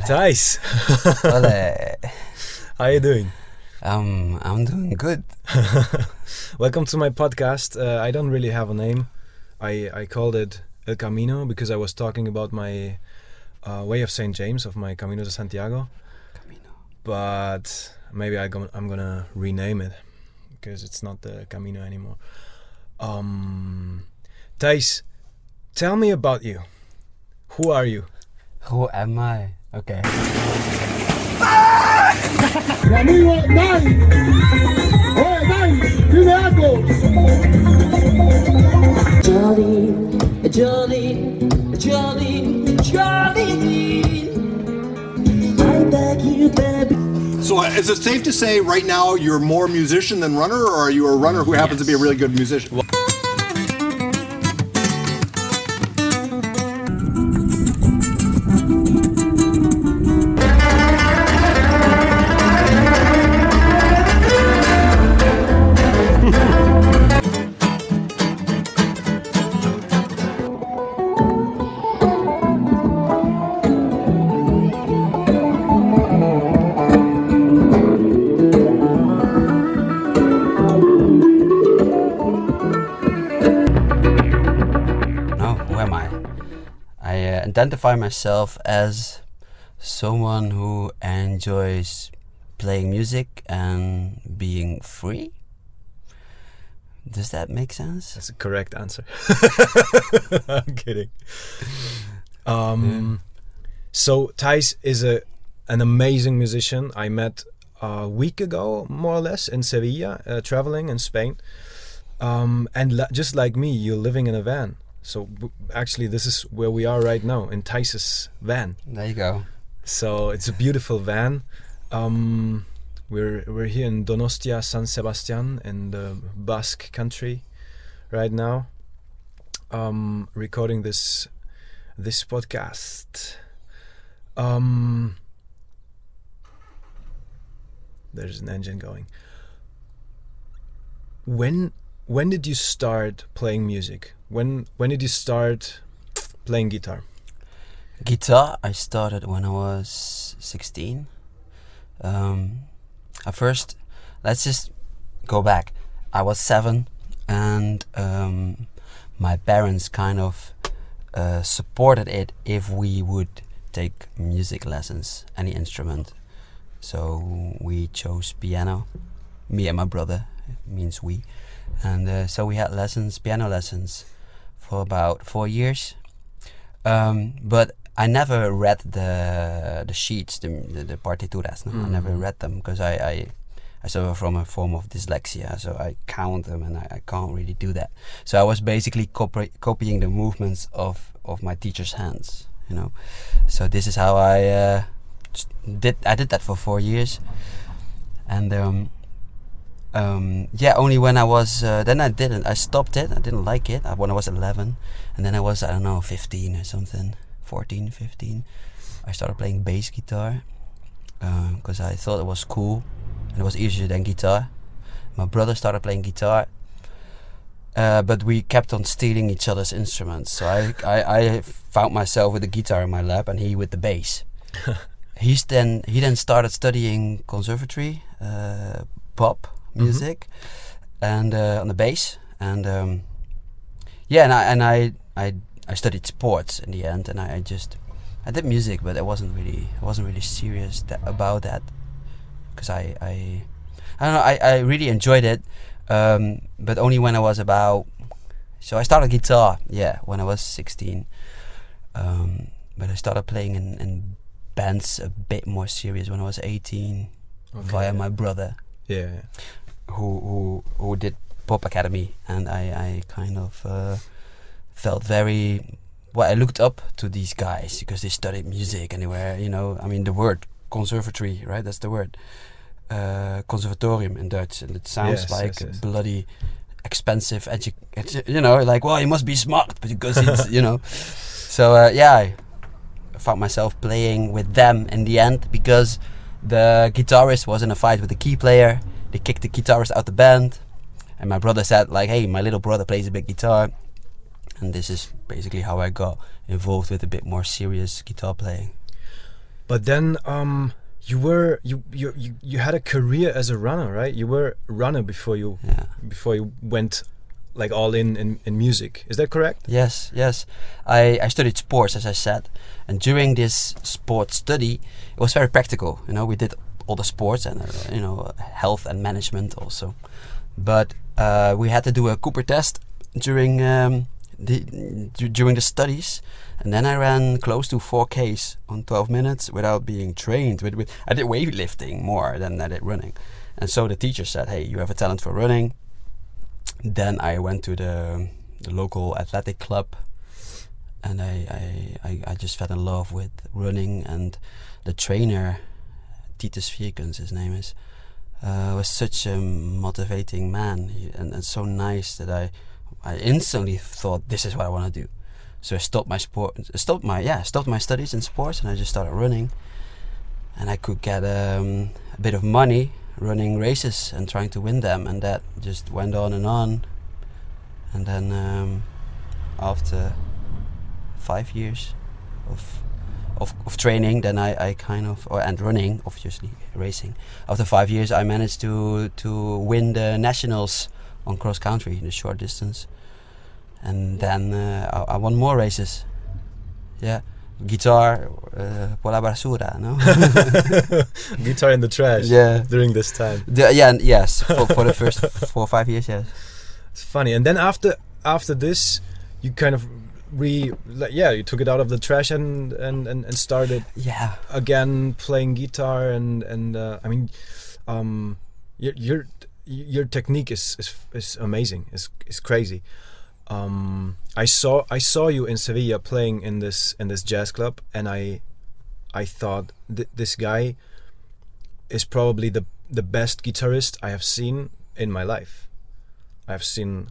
Thijs, Ole. how you doing? Um, I'm doing good. Welcome to my podcast. Uh, I don't really have a name. I I called it El Camino because I was talking about my uh, way of Saint James of my Camino de Santiago. Camino. But maybe I go, I'm gonna rename it because it's not the Camino anymore. Um, tell me about you. Who are you? Who am I? Okay. amigo Dai. Oye, Dai, dime algo. Jolly, jolly, jolly, jolly. I beg you, baby. So uh, is it safe to say right now you're more musician than runner, or are you a runner who happens to be a really good musician? No, identify myself as someone who enjoys playing music and being free. Does that make sense? That's a correct answer. I'm kidding. Um, So Thijs is a an amazing musician. I met a week ago, more or less, in Sevilla, uh, traveling in Spain. Um, and just like me, you're living in a van. So actually, this is where we are right now in Thijs's van. There you go. So it's a beautiful van. Um, we're we're here in Donostia, San Sebastian, in the Basque country, right now. Um, recording this this podcast. Um, there's an engine going. When when did you start playing music? When when did you start playing guitar? Guitar, I started when I was 16. Um, at first, let's just go back. I was seven, and um, my parents kind of uh, supported it if we would take music lessons, any instrument. So we chose piano, me and my brother, means we. And uh, so we had lessons, piano lessons, for about four years. Um, but I never read the the sheets, the the, the partituras. No? I never Mm. read them because I, I I suffer from a form of dyslexia, so I count them and I, I can't really do that. So I was basically copy, copying the movements of of my teacher's hands, you know. So this is how I uh, did. I did that for four years, and um, um, yeah, only when I was uh, then I didn't. I stopped it. I didn't like it uh, when I was 11, and then I was I don't know 15 or something, 14, 15. I started playing bass guitar because I thought it was cool and it was easier than guitar. My brother started playing guitar, uh, but we kept on stealing each other's instruments. So I, I, I found myself with the guitar in my lap and he with the bass. He's then he then started studying conservatory, uh, pop music, and uh, on the bass. And um, yeah, and I and I, I I studied sports in the end, and I, I just I did music, but I wasn't really I wasn't really serious that, about that because I, I I don't know I, I really enjoyed it, um, but only when I was about so I started guitar yeah when I was 16, um, but I started playing in, in bands a bit more serious when I was 18 via my brother Yeah. yeah. Who who who did pop academy and I I kind of uh, felt very well I looked up to these guys because they studied music and they were you know I mean the word conservatory right that's the word uh, conservatorium in Dutch and it sounds Yes, like yes, yes. bloody expensive edu- edu- you know like well you must be smart because it's you know so uh, yeah I found myself playing with them in the end because the guitarist was in a fight with the key player. They kicked the guitarist out the band, and my brother said like, "Hey, my little brother plays a big guitar," and this is basically how I got involved with a bit more serious guitar playing. but then um, you were you, you you you had a career as a runner, right? You were a runner before you Yeah. before you went like all in in, in music. Is that correct? Yes, yes. I, I studied sports, as I said, and during this sports study, it was very practical. You know, we did all the sports and uh, you know health and management also, but uh, we had to do a Cooper test during um, the du- during the studies, and then I ran close to 4Ks on 12 minutes without being trained. With, with I did weightlifting more than I did running, and so the teacher said, "Hey, you have a talent for running." then I went to the, the local athletic club and I, I, I just fell in love with running and the trainer Titus Vierkens his name is uh, was such a motivating man. And, and so nice that I I instantly thought this is what I want to do. So I stopped my sport stopped my yeah stopped my studies in sports and I just started running. And I could get um, a bit of money running races and trying to win them, and that just went on and on. And then um, after five years of, of of training, then I, I kind of or and running, obviously racing. After five years, I managed to to win the nationals on cross country, in the short distance, and then uh, I, I won more races. Yeah guitar uh, por la basura, no? Guitar in the trash. Yeah. During this time, The- yeah, yes, for, for the first four or five years, yes. it's funny. And then after after this, you kind of re like, yeah you took it out of the trash and and and, and started Yeah, again playing guitar and and uh, I mean um your your your technique is is, is amazing. Is is crazy. Um I saw I saw you in Sevilla playing in this in this jazz club and I I thought th- this guy is probably the the best guitarist I have seen in my life. I have seen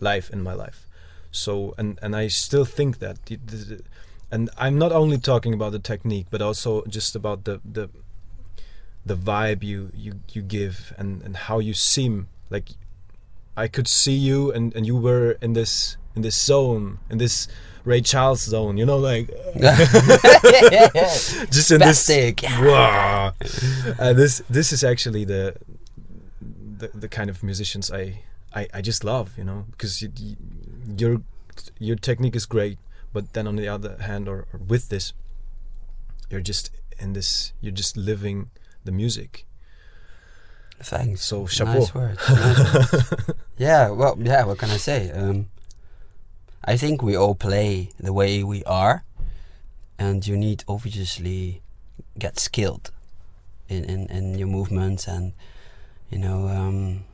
live in my life so and and I still think that and I'm not only talking about the technique, but also just about the the the vibe you you you give and and how you seem like I could see you and and you were in this in this zone in this Ray Charles zone, you know, like just in this. Spastic. Wow. Uh, this this is actually the the the kind of musicians I I, I just love, you know, because you, you, your your technique is great, but then on the other hand, or, or with this, you're just in this, you're just living the music. Thanks. So, chapeau. Nice words. nice words. yeah, well, yeah. What can I say? Um, I think we all play the way we are, and you need obviously get skilled in in, in your movements and you know um,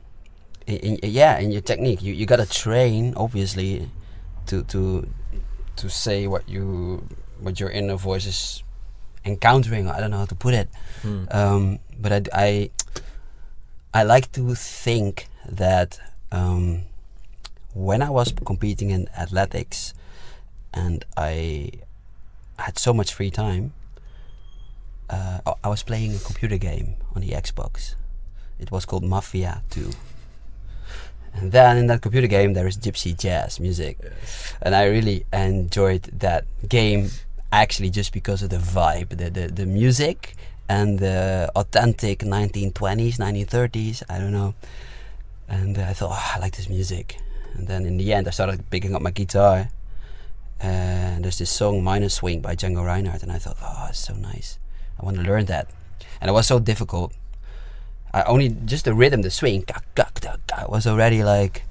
in, in, yeah in your technique. You you gotta train obviously to to to say what you what your inner voice is encountering. I don't know how to put it. Hmm. Um, but I, I, I like to think that um, when I was competing in athletics and I had so much free time, uh, I- I was playing a computer game on the Xbox. It was called Mafia 2. And then in that computer game, there is gypsy jazz music. And I really enjoyed that game actually just because of the vibe, the, the, the music and the authentic 1920s, 1930s, I don't know. And I thought, oh, I like this music. And then in the end, I started picking up my guitar. And there's this song, Minor Swing by Django Reinhardt. And I thought, oh, it's so nice. I want to learn that. And it was so difficult. I only, just the rhythm, the swing, ka, ka, ka, ka, was already like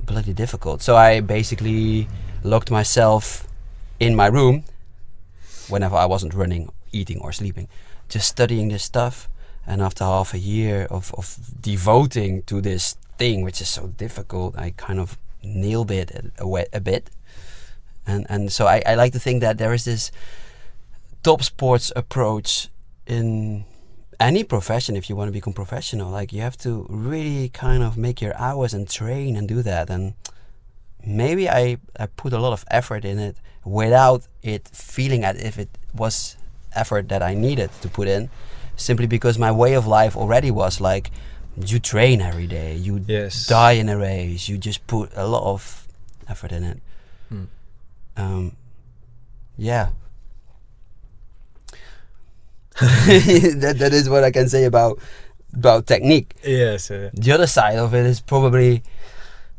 bloody difficult. So I basically locked myself in my room whenever I wasn't running, eating, or sleeping, just studying this stuff. And after half a year of, of devoting to this thing, which is so difficult, I kind of nailed it a, a, a bit. And and so I, I like to think that there is this top sports approach in any profession if you want to become professional. Like you have to really kind of make your hours and train and do that. And maybe I, I put a lot of effort in it without it feeling as if it was effort that I needed to put in, simply because my way of life already was like you train every day, you Yes. die in a race, you just put a lot of effort in it. Hmm. Um, yeah. that that is what I can say about about technique. Yes. Uh, The other side of it is probably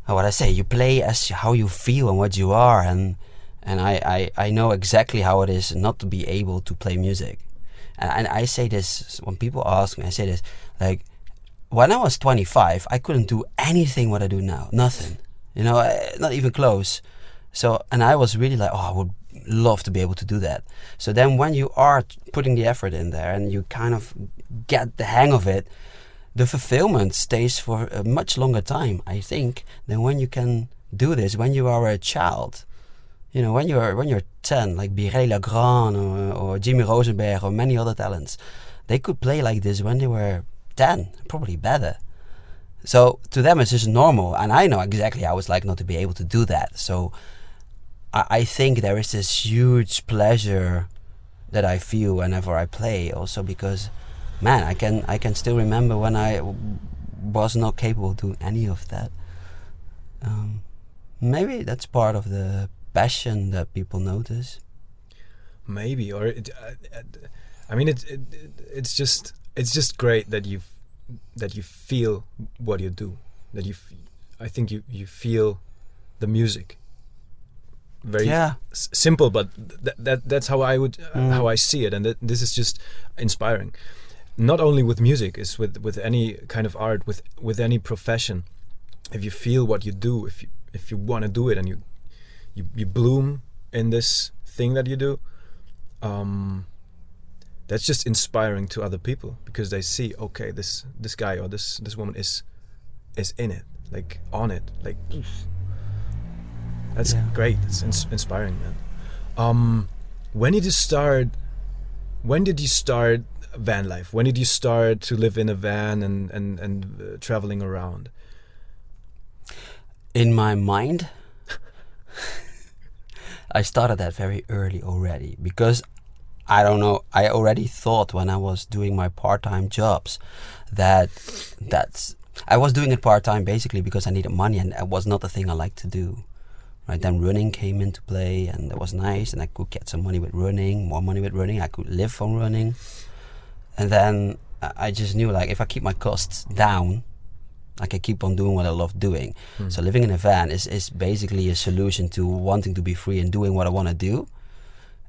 what I say. You play as how you feel and what you are, and and I, I, I know exactly how it is not to be able to play music. And, and I say this when people ask me. I say this like when I was 25, I couldn't do anything what I do now. Nothing. You know, eh, not even close. So, and I was really like, oh, I would love to be able to do that. So then when you are putting the effort in there and you kind of get the hang of it, the fulfillment stays for a much longer time, I think, than when you can do this when you are a child. You know, when you're when you're 10, like Biréli Lagrène or, or Jimmy Rosenberg or many other talents, they could play like this when they were 10, probably better. So to them, it's just normal, and I know exactly how it's like not to be able to do that. So I, I think there is this huge pleasure that I feel whenever I play, also because, man, I can I can still remember when I was not capable of doing any of that. Um, maybe that's part of the passion that people notice. maybe or it, uh, uh, I mean it, it it's just it's just great that you that you feel what you do that you I think you you feel the music very Yeah. s- simple but th- that that's how I would uh, Mm. how I see it and that, this is just inspiring not only with music it's with with any kind of art with with any profession if you feel what you do if you if you want to do it and you you, you bloom in this thing that you do um, that's just inspiring to other people because they see okay this this guy or this this woman is is in it like on it like that's Yeah. great. It's ins- inspiring man. Um when did you start when did you start van life? When did you start to live in a van and and and uh, traveling around? In my mind i started that very early already because i don't know i already thought when i was doing my part-time jobs that that's i was doing it part-time basically because i needed money and it was not the thing i liked to do right then running came into play and that was nice and i could get some money with running more money with running i could live from running and then i just knew like if i keep my costs down I can keep on doing what I love doing. Hmm. So living in a van is, is basically a solution to wanting to be free and doing what I want to do.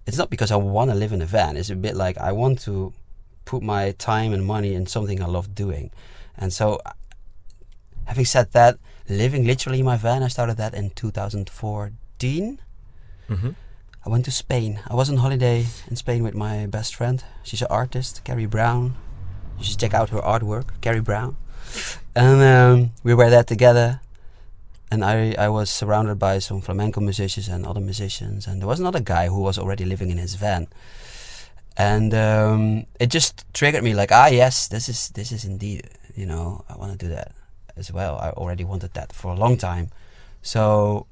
It's not because I want to live in a van. It's a bit like I want to put my time and money in something I love doing. And so, having said that, living literally in my van, I started that in 2014. mm-hmm. I went to Spain. I was on holiday in Spain with my best friend. She's an artist, Carrie Brown. You should check out her artwork, Carrie Brown. And um, we were there together. And I, I was surrounded by some flamenco musicians and other musicians. And there was another guy who was already living in his van. And um, it just triggered me like, ah, yes, this is this is indeed, you know, I want to do that as well. I already wanted that for a long time. So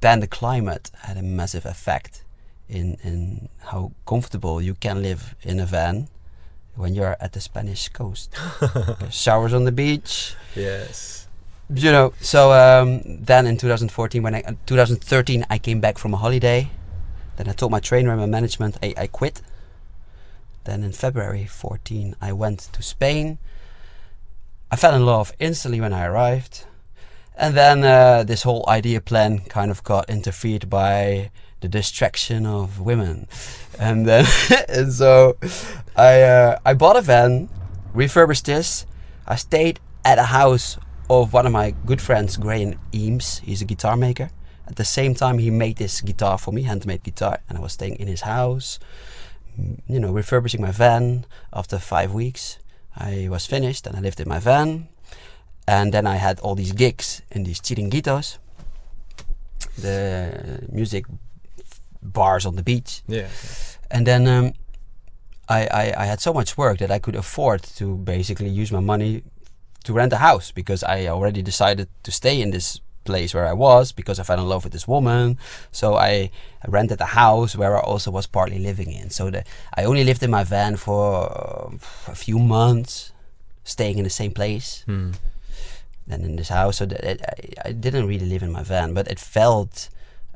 then the climate had a massive effect in, in how comfortable you can live in a van when you're at the Spanish coast. Showers on the beach, yes you know. So um, then in 2014, when I, uh, 2013, I came back from a holiday. Then I told my trainer and my management I, I quit. Then in February 14, I went to Spain. I fell in love instantly when I arrived. And then uh, this whole idea plan kind of got interfered by the distraction of women. And then, and so I, uh, I bought a van, refurbished this. I stayed at a house of one of my good friends, Graham Eames. He's a guitar maker. At the same time, he made this guitar for me, handmade guitar, and I was staying in his house. You know, refurbishing my van. After five weeks, I was finished, and I lived in my van. And then I had all these gigs in these chiringuitos, the music bars on the beach. yeah And then um, I, I, I had so much work that I could afford to basically use my money to rent a house because I already decided to stay in this place where I was because I fell in love with this woman. So I rented a house where I also was partly living in. So the, I only lived in my van for uh, a few months, staying in the same place Hmm. than in this house. So that it, I, I didn't really live in my van, but it felt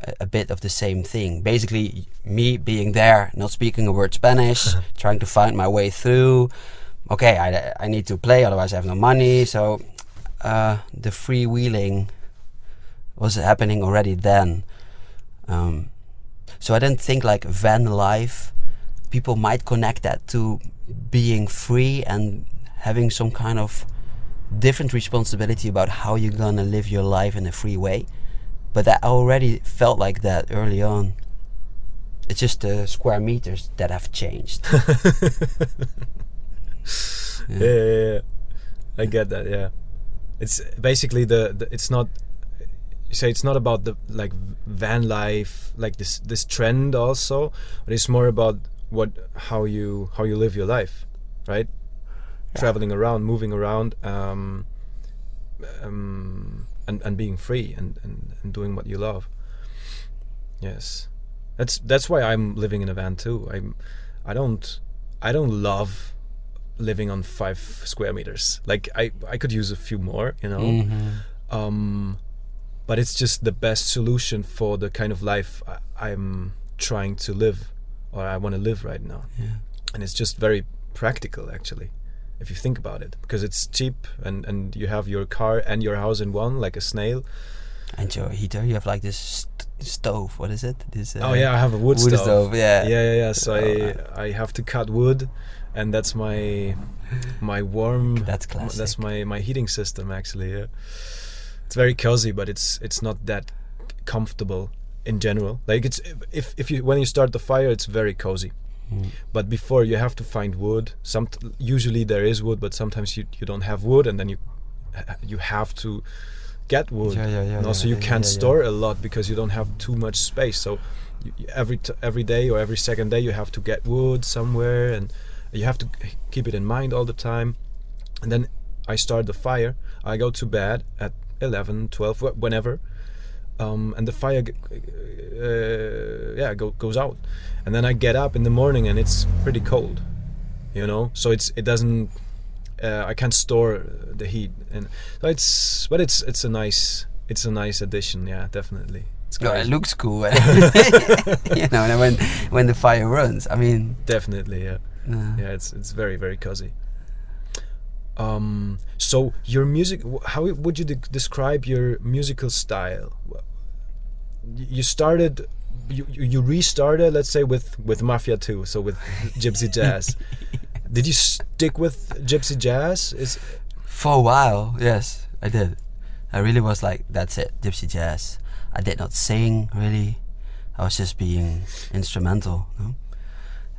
a, a bit of the same thing. Basically, me being there, not speaking a word Spanish, trying to find my way through. Okay, I, I need to play, otherwise I have no money. So uh, the freewheeling was happening already then. Um, so I didn't think like van life. People might connect that to being free and having some kind of different responsibility about how you're gonna live your life in a free way. But that already felt like that early on. It's just the square meters that have changed. yeah, yeah, yeah. I get that. Yeah, it's basically the, the it's not. You say it's not about the like van life, like this this trend also, but it's more about what how you how you live your life, right? Traveling around, moving around, um, um, and and being free and, and and doing what you love. Yes, that's that's why I'm living in a van too. I'm I don't I don't love living on five square meters. Like I I could use a few more, you know. Mhm. Um, but it's just the best solution for the kind of life I, I'm trying to live, or I want to live right now. Yeah. And it's just very practical, actually, if you think about it, because it's cheap and and you have your car and your house in one, like a snail. And your heater, you have like this st- stove. What is it? This. Uh, oh yeah, I have a wood, wood stove. stove, yeah. yeah, yeah, yeah. So Oh, I I have to cut wood, and that's my my warm. That's classic. That's my my heating system actually. Yeah, it's very cozy, but it's it's not that comfortable in general. Like it's if if you when you start the fire, it's very cozy. Mm. But before you have to find wood. Some usually there is wood, but sometimes you you don't have wood, and then you you have to get wood. Yeah, yeah, yeah, and also yeah, you yeah, can't yeah, store a lot because you don't have too much space. So you, every t- every day or every second day you have to get wood somewhere, and you have to keep it in mind all the time. And then I start the fire. I go to bed at 11, 12, whenever. Um, and the fire, uh, yeah, go, goes out, and then I get up in the morning and it's pretty cold, you know. So it's it doesn't, uh, I can't store the heat, and so it's but it's it's a nice it's a nice addition, yeah, definitely. It's No, it looks cool. you know, and when when the fire runs, I mean, definitely, yeah. uh, yeah it's it's very very cozy um so your music how would you de- describe your musical style you started you you restarted let's say with with mafia 2 so with gypsy jazz did you stick with gypsy jazz is for a while, yes, I did. I really was like, that's it, gypsy jazz. I did not sing really. I was just being instrumental, you know?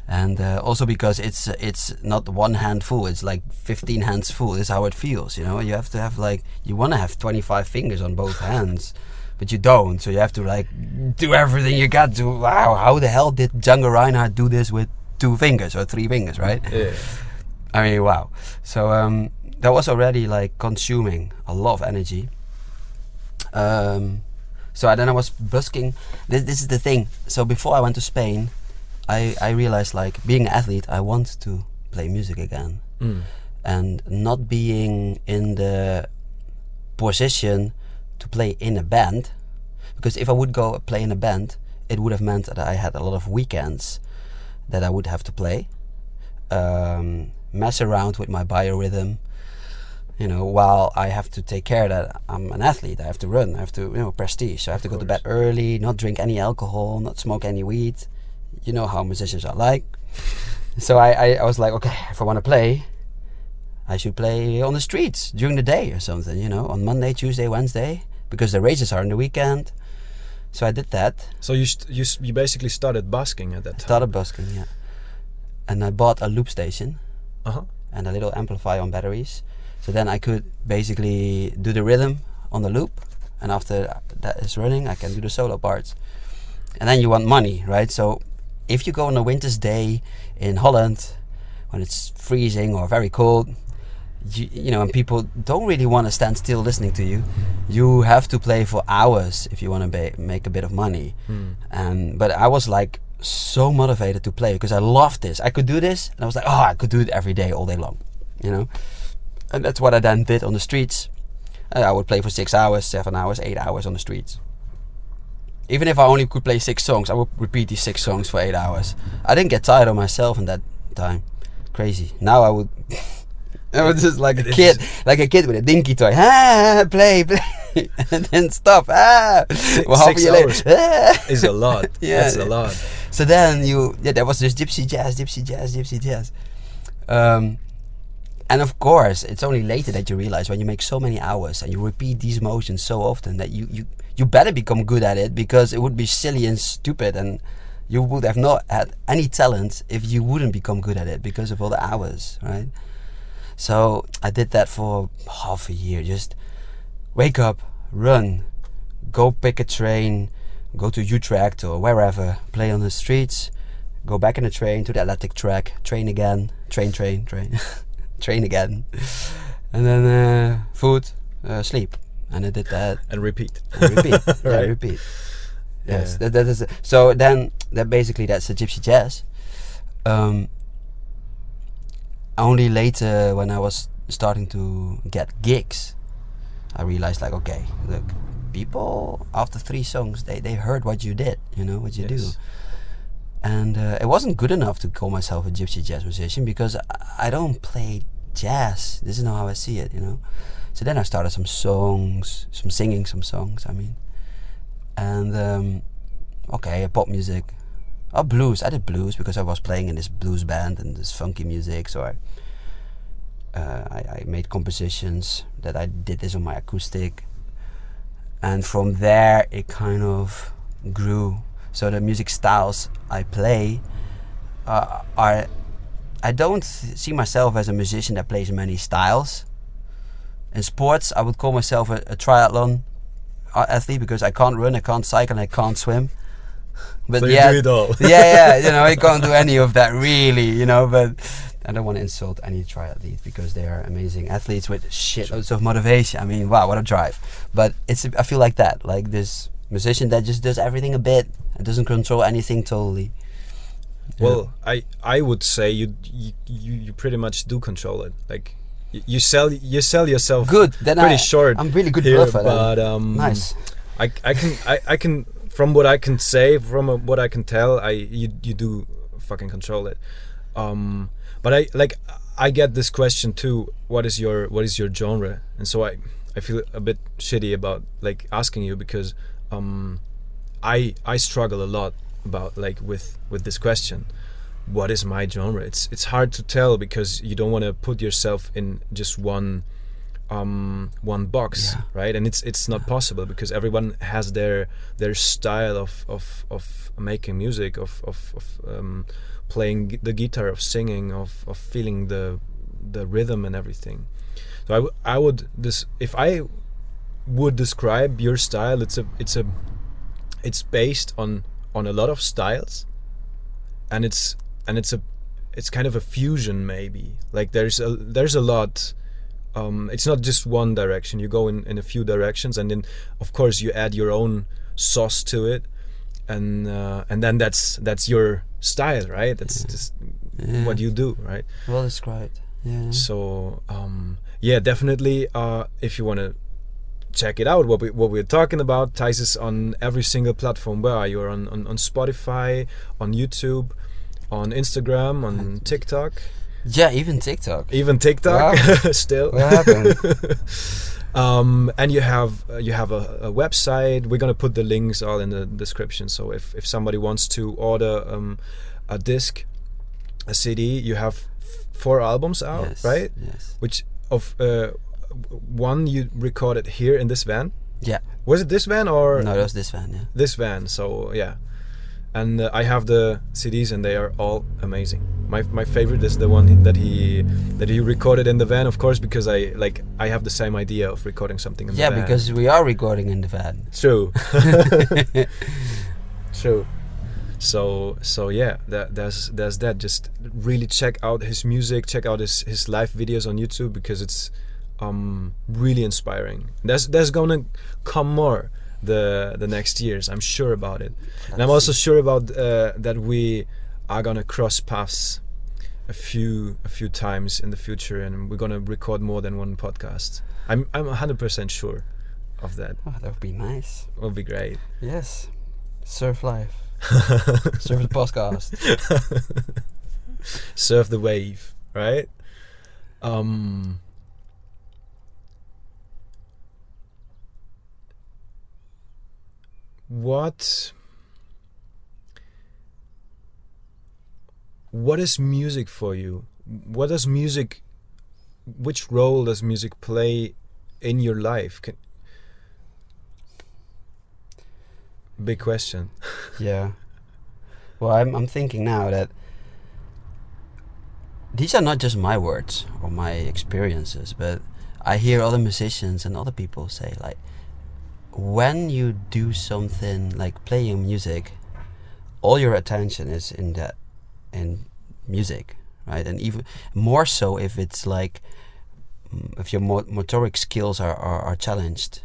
And uh, also because it's it's not one hand full; it's like fifteen hands full. Is how it feels, you know. You have to have like you want to have twenty five fingers on both hands, but you don't. So you have to like do everything you got to. Wow, how the hell did Django Reinhardt do this with two fingers or three fingers, right? yeah I mean, wow. So um, that was already like consuming a lot of energy. Um, so I, then I was busking. This, this is the thing. So before I went to Spain, I, I realized like being an athlete, I want to play music again, Mm. and not being in the position to play in a band. Because if I would go play in a band, it would have meant that I had a lot of weekends that I would have to play um, mess around with my biorhythm. You know, while I have to take care that I'm an athlete, I have to run, I have to, you know, prestige. So I have to go to bed early, not drink any alcohol, not smoke any weed. You know how musicians are like. so I, I, I was like, okay, if I want to play, I should play on the streets during the day or something, you know, on Monday, Tuesday, Wednesday, because the races are on the weekend. So I did that. so you st- you you basically started busking at that time Started busking, yeah. And I bought a loop station uh-huh and a little amplifier on batteries. So then I could basically do the rhythm on the loop, and after that is running, I can do the solo parts. And then you want money, right? So if you go on a winter's day in Holland when it's freezing or very cold, you, you know, and people don't really want to stand still listening to you, you have to play for hours if you want to ba- make a bit of money. And but I was like so motivated to play because I loved this. I could do this, and I was like, oh, I could do it every day, all day long, you know. And that's what I then did on the streets. Uh, I would play for six hours, seven hours, eight hours on the streets. Even if I only could play six songs, I would repeat these six songs for eight hours. I didn't get tired of myself in that time. Crazy. Now I would. I was just like a kid, like a kid with a dinky toy. Ah, play, play, and then stop. Ah, well, half six a year later, hours. ah. Is a lot. Yeah. That's a lot. So then you, yeah, there was this gypsy jazz, gypsy jazz, gypsy jazz. Um, and of course, it's only later that you realize when you make so many hours and you repeat these motions so often that you, you, you better become good at it because it would be silly and stupid and you would have not had any talent if you wouldn't become good at it because of all the hours, right? So I did that for half a year. Just wake up, run, go pick a train, go to Utrecht or wherever, play on the streets, go back in the train to the electric track, train again, train, train, train, train again, and then uh, food, uh, sleep, and I did that And repeat. and repeat, yeah, repeat. Yes, Yeah. that, that is so. Then that basically that's the gypsy jazz. Um, only later when I was starting to get gigs, I realized like, okay, look, people after three songs they they heard what you did, you know what you do, and uh, it wasn't good enough to call myself a gypsy jazz musician because I, I don't play jazz. This is not how I see it, you know. So then I started some songs, some singing some songs. I mean, and um, okay, pop music, oh blues. I did blues because I was playing in this blues band and this funky music. So I, uh, I, I made compositions that I did this on my acoustic, and from there it kind of grew. So the music styles I play uh, are. I don't see myself as a musician that plays many styles. In sports, I would call myself a, a triathlon uh, athlete because I can't run, I can't cycle, and I can't swim. But So you yeah, do it all. yeah, yeah, you know, I can't do any of that really, you know. But I don't want to insult any triathlete because they are amazing athletes with shitloads of motivation. I mean, wow, what a drive! But it's I feel like that, like this musician that just does everything a bit and doesn't control anything totally. Yeah. Well, I I would say you you you, pretty much do control it. Like you sell you sell yourself good. Then pretty I, short. I'm really good here, bluffer. but um, nice. I I can I, I can from what I can say from uh, what I can tell I you you do fucking control it. Um, but I like I get this question too. What is your what is your genre? And so I I feel a bit shitty about like asking you because um, I I struggle a lot about like with with this question. What is my genre? It's it's hard to tell because you don't want to put yourself in just one um, one box, Yeah. right? And it's it's not possible because everyone has their their style of of, of making music, of of, of um, playing the guitar, of singing, of, of feeling the the rhythm and everything. So I, w- I would this if I would describe your style, it's a it's a it's based on on a lot of styles, and it's and it's a it's kind of a fusion maybe. Like there's a there's a lot um, it's not just one direction. You go in, in a few directions, and then of course you add your own sauce to it, and uh, and then that's that's your style, right? That's just Yeah. what you do, right? Well described. Yeah. So um, yeah, definitely. Uh, if you want to check it out, what we what we're talking about, Thijs is on every single platform. Where are you? On, on on Spotify, on YouTube, on Instagram, on TikTok, Yeah, even TikTok. even TikTok. still. What happened? um, and you have uh, you have a, a website. We're gonna put the links all in the description. So if if somebody wants to order um, a disc, a CD, you have f- four albums out, yes. right? Yes. Which of uh, one you recorded here in this van? Yeah. Was it this van or No, it was this van. Yeah. this van? So yeah. And uh, I have the CDs, and they are all amazing. My my favorite is the one that he that he recorded in the van, of course, because I like I have the same idea of recording something in Yeah, the van. because we are recording in the van. True. True. So so yeah, that, there's there's that. Just really check out his music, check out his his live videos on YouTube because it's um really inspiring. There's there's gonna come more the the next years. I'm sure about it, and I'm also sure about uh, that we are gonna cross paths a few a few times in the future, and we're gonna record more than one podcast. I'm I'm 100% sure of that. Oh, that would be nice. It would be great. Yes. Surf life. Surf the podcast. surf the wave, right? Um, what what is music for you? What does music which role does music play in your life? Can, big question. yeah. Well, I'm I'm thinking now that these are not just my words or my experiences, but I hear other musicians and other people say like when you do something like playing music, all your attention is in that in music, right? And even more so if it's like if your motoric skills are, are, are challenged.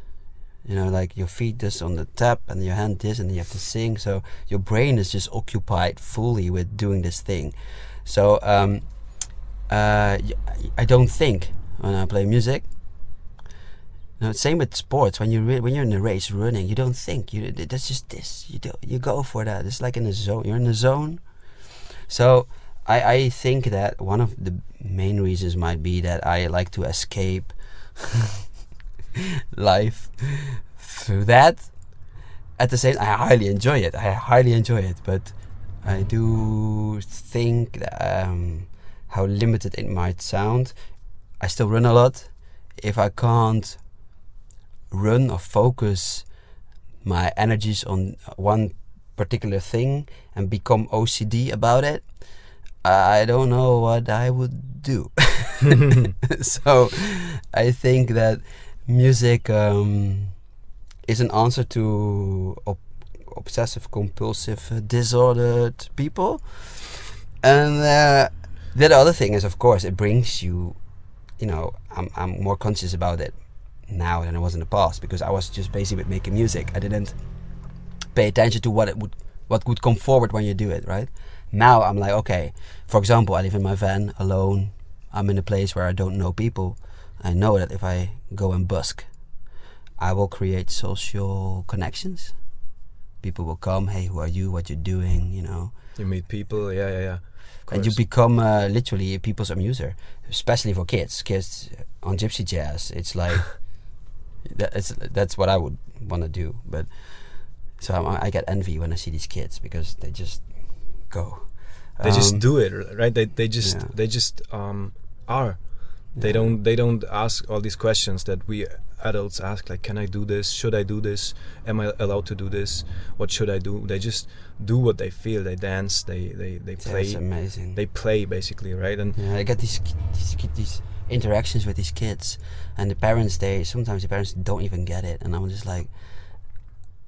You know, like your feet just on the tap and your hand this, and you have to sing. So your brain is just occupied fully with doing this thing. So um, uh, I don't think when I play music. Same with sports. When you re- when you're in a race running, you don't think. You that's just this. You do you go for that. It's like in a zone. You're in a zone. So I I think that one of the main reasons might be that I like to escape life through that. At the same, I highly enjoy it. I highly enjoy it, but I do think that, um, how limited it might sound. I still run a lot. If I can't run or focus my energies on one particular thing and become OCD about it, I don't know what I would do. so I think that music um, is an answer to ob- obsessive compulsive uh, disordered people. And uh, the other thing is, of course, it brings you, you know, I'm, I'm more conscious about it now than I was in the past because I was just busy with making music. I didn't pay attention to what it would what would come forward when you do it, right? Now I'm like, okay, for example, I live in my van alone. I'm in a place where I don't know people. I know that if I go and busk, I will create social connections. People will come, hey, who are you? What you're doing? You know, You meet people, yeah, yeah, yeah. And you become uh, literally people's amuser, especially for kids. Kids on gypsy jazz, it's like that, it's, that's what I would want to do. But so I, I get envy when I see these kids because they just go. they just Um, do it, right? They they just yeah. they just um are. They Yeah. don't they don't ask all these questions that we adults ask like can I do this? Should I do this? Am I allowed to do this? What should I do? They just do what they feel. They dance, they they they play. it's amazing. They play basically, right? And Yeah, I get these, these these interactions with these kids, and the parents. They sometimes the parents don't even get it, and I'm just like,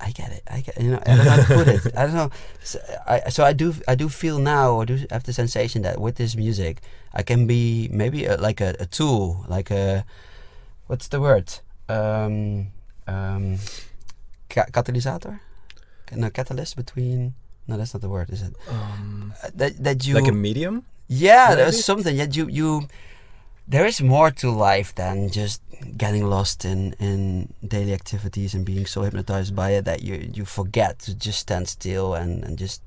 I get it. I get. You know, I don't know how to put it. I don't know. So I so I do I do feel now or do have the sensation that with this music I can be maybe a, like a, a tool, like a what's the word? Um, um, ca- catalysator? No, catalyst between. No, that's not the word, is it? um, Uh, that that you like a medium. yeah, Maybe? there's something that you you. There is more to life than just getting lost in in daily activities and being so hypnotized by it that you you forget to just stand still and and just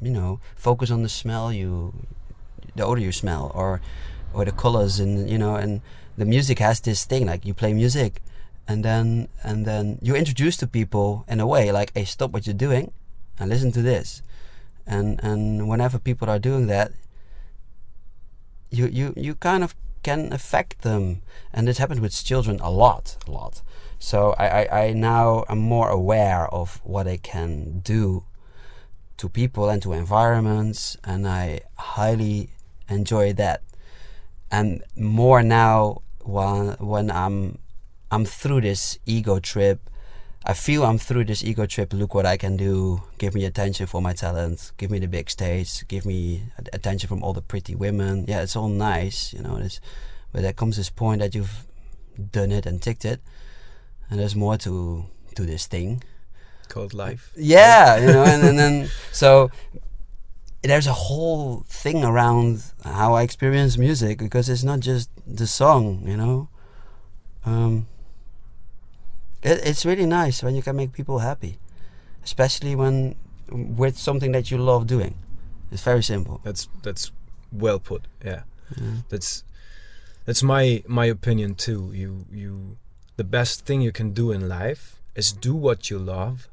you know focus on the smell you the odor you smell or or the colors and you know and the music has this thing like you play music and then and then you introduce to people in a way like hey stop what you're doing and listen to this. And and whenever people are doing that you you you kind of can affect them. And this happens with children a lot a lot. So I, I, I now am more aware of what I can do to people and to environments. And I highly enjoy that. And more now when when I'm I'm through this ego trip I feel I'm through this ego trip. Look what I can do. Give me attention for my talent. Give me the big stage. Give me attention from all the pretty women. Yeah, it's all nice, you know. This, but there comes this point that you've done it and ticked it, and there's more to to this thing. called life. Yeah, you know, and, and then so there's a whole thing around how I experience music because it's not just the song, you know. Um, it, it's really nice when you can make people happy, especially when with something that you love doing. It's very simple. That's that's well put. Yeah. That's that's my my opinion too. You you the best thing you can do in life is do what you love,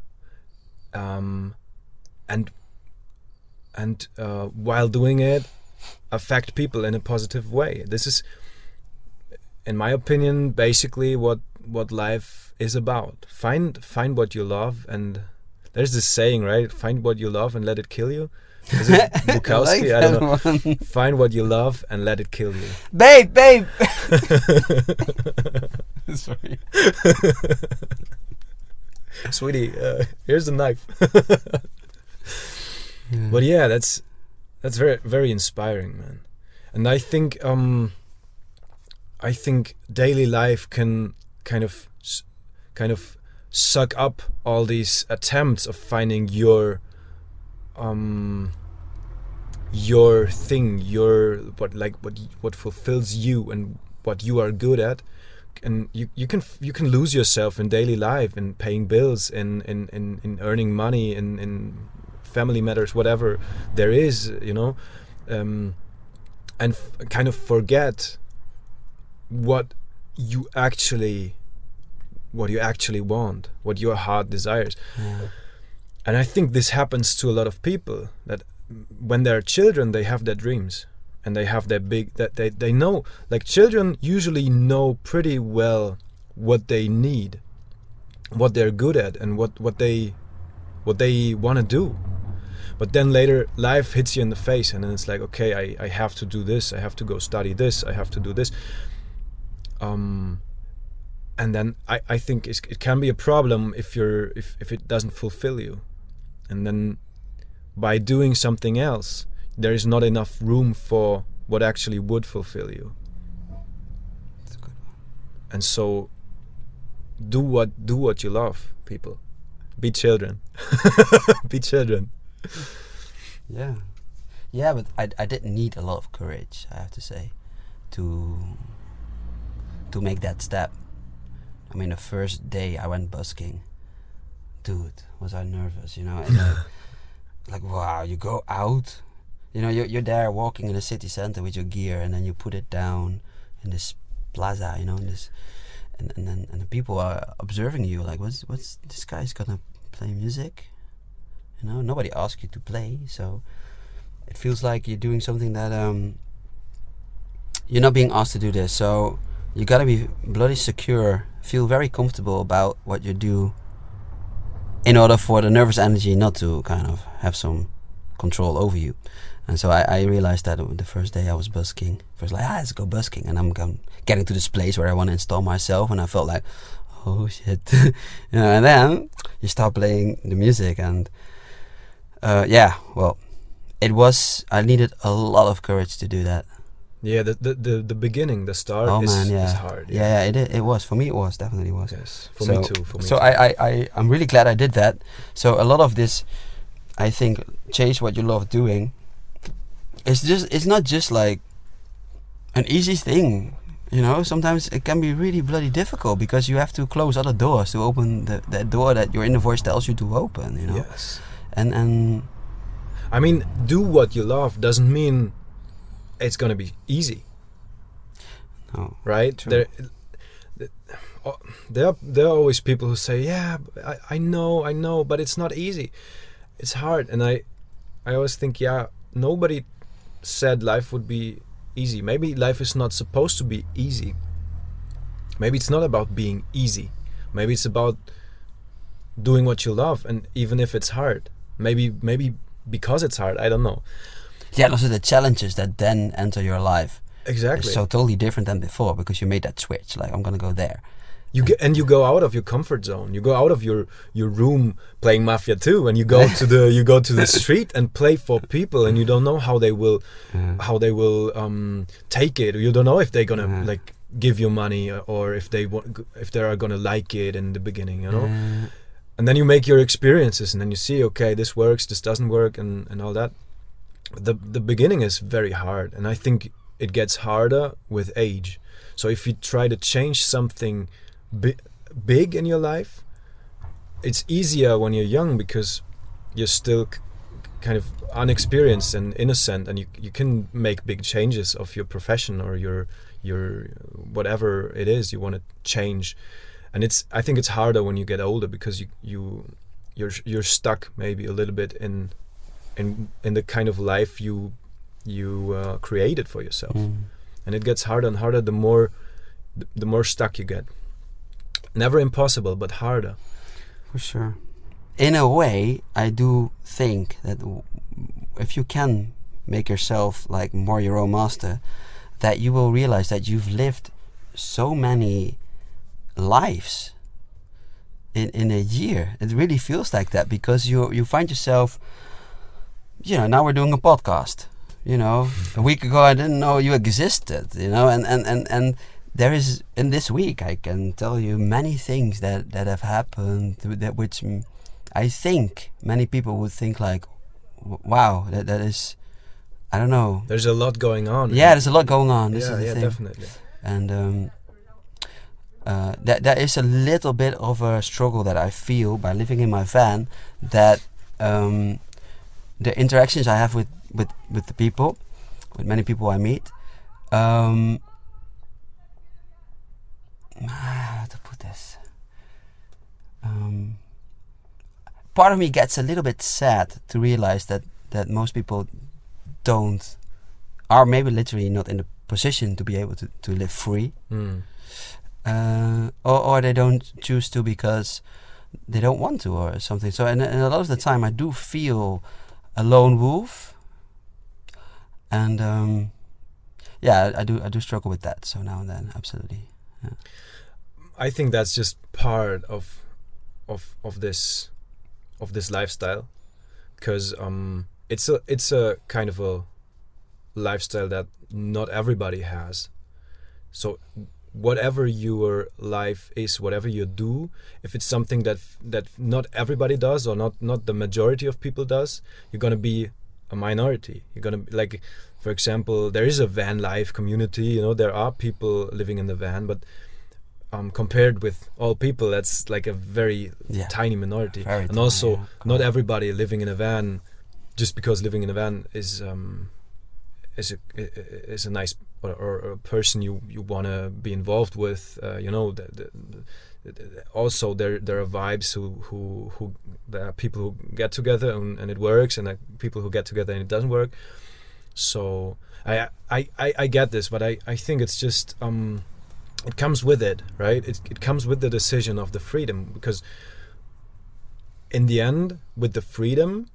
um, and and uh, while doing it, affect people in a positive way. This is, in my opinion, basically what what life is about. Find find what you love, and there's this saying, right? Find what you love and let it kill you. Is it Bukowski? I, don't know. one. Find what you love and let it kill you. babe, babe. Sorry. Sweetie, uh, here's the knife. But yeah, that's that's very very inspiring, man. And I think um I think daily life can kind of s- kind of suck up all these attempts of finding your um your thing, your what like what what fulfills you and what you are good at. And you, you can you can lose yourself in daily life in paying bills in in, in, in earning money in, in family matters whatever there is you know um, and kind of forget what you actually what you actually want what your heart desires. Yeah. and i think this happens to a lot of people that when they're children they have their dreams and they have their big that they, they know like children usually know pretty well what they need what they're good at and what what they what they want to do. But then later life hits you in the face and then it's like okay I, I have to do this i have to go study this i have to do this. Um and then i, I think it's, it can be a problem if you're if, if it doesn't fulfill you and then by doing something else there is not enough room for what actually would fulfill you That's a good one. and so do what do what you love people be children be children Yeah. Yeah, but I, I didn't need a lot of courage, I have to say, to to make that step. I mean, the first day I went busking, dude, was I nervous, you know? Like, like, wow, you go out, you know, you're, you're there walking in the city center with your gear, and then you put it down in this plaza, you know, in this, and, and then and the people are observing you, like, what's what's this guy's gonna play music? You know, nobody asked you to play, so it feels like you're doing something that um you're not being asked to do this. So you gotta be bloody secure, feel very comfortable about what you do, in order for the nervous energy not to kind of have some control over you. And so I, I realized that the first day I was busking, first like ah, let's go busking, and I'm going, getting to this place where I want to install myself, and I felt like, oh shit, you know. And then you start playing the music, and uh, yeah, well, it was I needed a lot of courage to do that. Yeah the the, the, the beginning the start oh is, man, yeah, is hard yeah, yeah, it it was for me. It was definitely was. yes for so, me too for me so too. I, I, I, I'm really glad I did that. So a lot of this, I think, change what you love doing. It's just, it's not just like an easy thing. You know, sometimes it can be really bloody difficult because you have to close other doors to open the, that door that your inner voice tells you to open. You know, yes and and I mean, do what you love doesn't mean it's gonna be easy, no, right? True. There, oh, there, are, there are always people who say, "Yeah, I know, I know, but it's not easy. It's hard." And I, I always think, yeah, nobody said life would be easy. Maybe life is not supposed to be easy. Maybe it's not about being easy. Maybe it's about doing what you love, and even if it's hard, maybe, maybe because it's hard, I don't know. Yeah. those are the challenges that then enter your life Exactly. is so totally different than before because you made that switch. Like I'm gonna go there. You get and you go out of your comfort zone. You go out of your your room playing Mafia 2 and you go to the you go to the street and play for people and you don't know how they will how they will um take it. You don't know if they're going to Yeah. like give you money or if they want if they are going to like it in the beginning, you know. And then you make your experiences and then you see okay, this works, this doesn't work and and all that. The the beginning is very hard and I think it gets harder with age. So if you try to change something bi- big in your life, it's easier when you're young because you're still k- kind of unexperienced and innocent and you you can make big changes of your profession or your your whatever it is you want to change and it's i think it's harder when you get older because you you you're you're stuck maybe a little bit in in in the kind of life you you uh, created for yourself Mm. and it gets harder and harder the more the, the more stuck you get never impossible but harder For sure. In a way, I do think that if you can make yourself like more your own master, that you will realize that you've lived so many lives in in a year. It really feels like that because you you find yourself. You know, now we're doing a podcast. You know, a week ago I didn't know you existed. You know, and and and and there is in this week I can tell you many things that that have happened that which I think many people would think like, wow, that that is, I don't know. there's a lot going on Yeah, there's a lot going on. This yeah is the yeah thing. definitely And um, uh, that that is a little bit of a struggle that I feel by living in my van. That um, the interactions I have with with with the people, with many people I meet. Um, how to put this? Um, part of me gets a little bit sad to realize that that most people don't are maybe literally not in the position to be able to, to live free Mm. uh, or, or they don't choose to because they don't want to or something so and, and a lot of the time i do feel a lone wolf. And um, yeah I, do i do struggle with that so now and then absolutely I think that's just part of of of this of this lifestyle. Because um it's a it's a kind of a lifestyle that not everybody has. So whatever your life is whatever you do if it's something that that not everybody does or not not the majority of people does you're going to be a minority you're going to be like for example there is a van life community you know there are people living in the van but um, compared with all people, that's like a very Yeah. tiny minority. Very and tiny, also, yeah, not everybody living in a van, just because living in a van is um, is a is a nice or, or a person you you want to be involved with. Uh, you know, the, the, also there there are vibes who who who there are people who get together and, and it works, and people who get together and it doesn't work. So I I I, I get this, but I I think it's just um it comes with it, right? It, it comes with the decision of the freedom because in the end, with the freedom,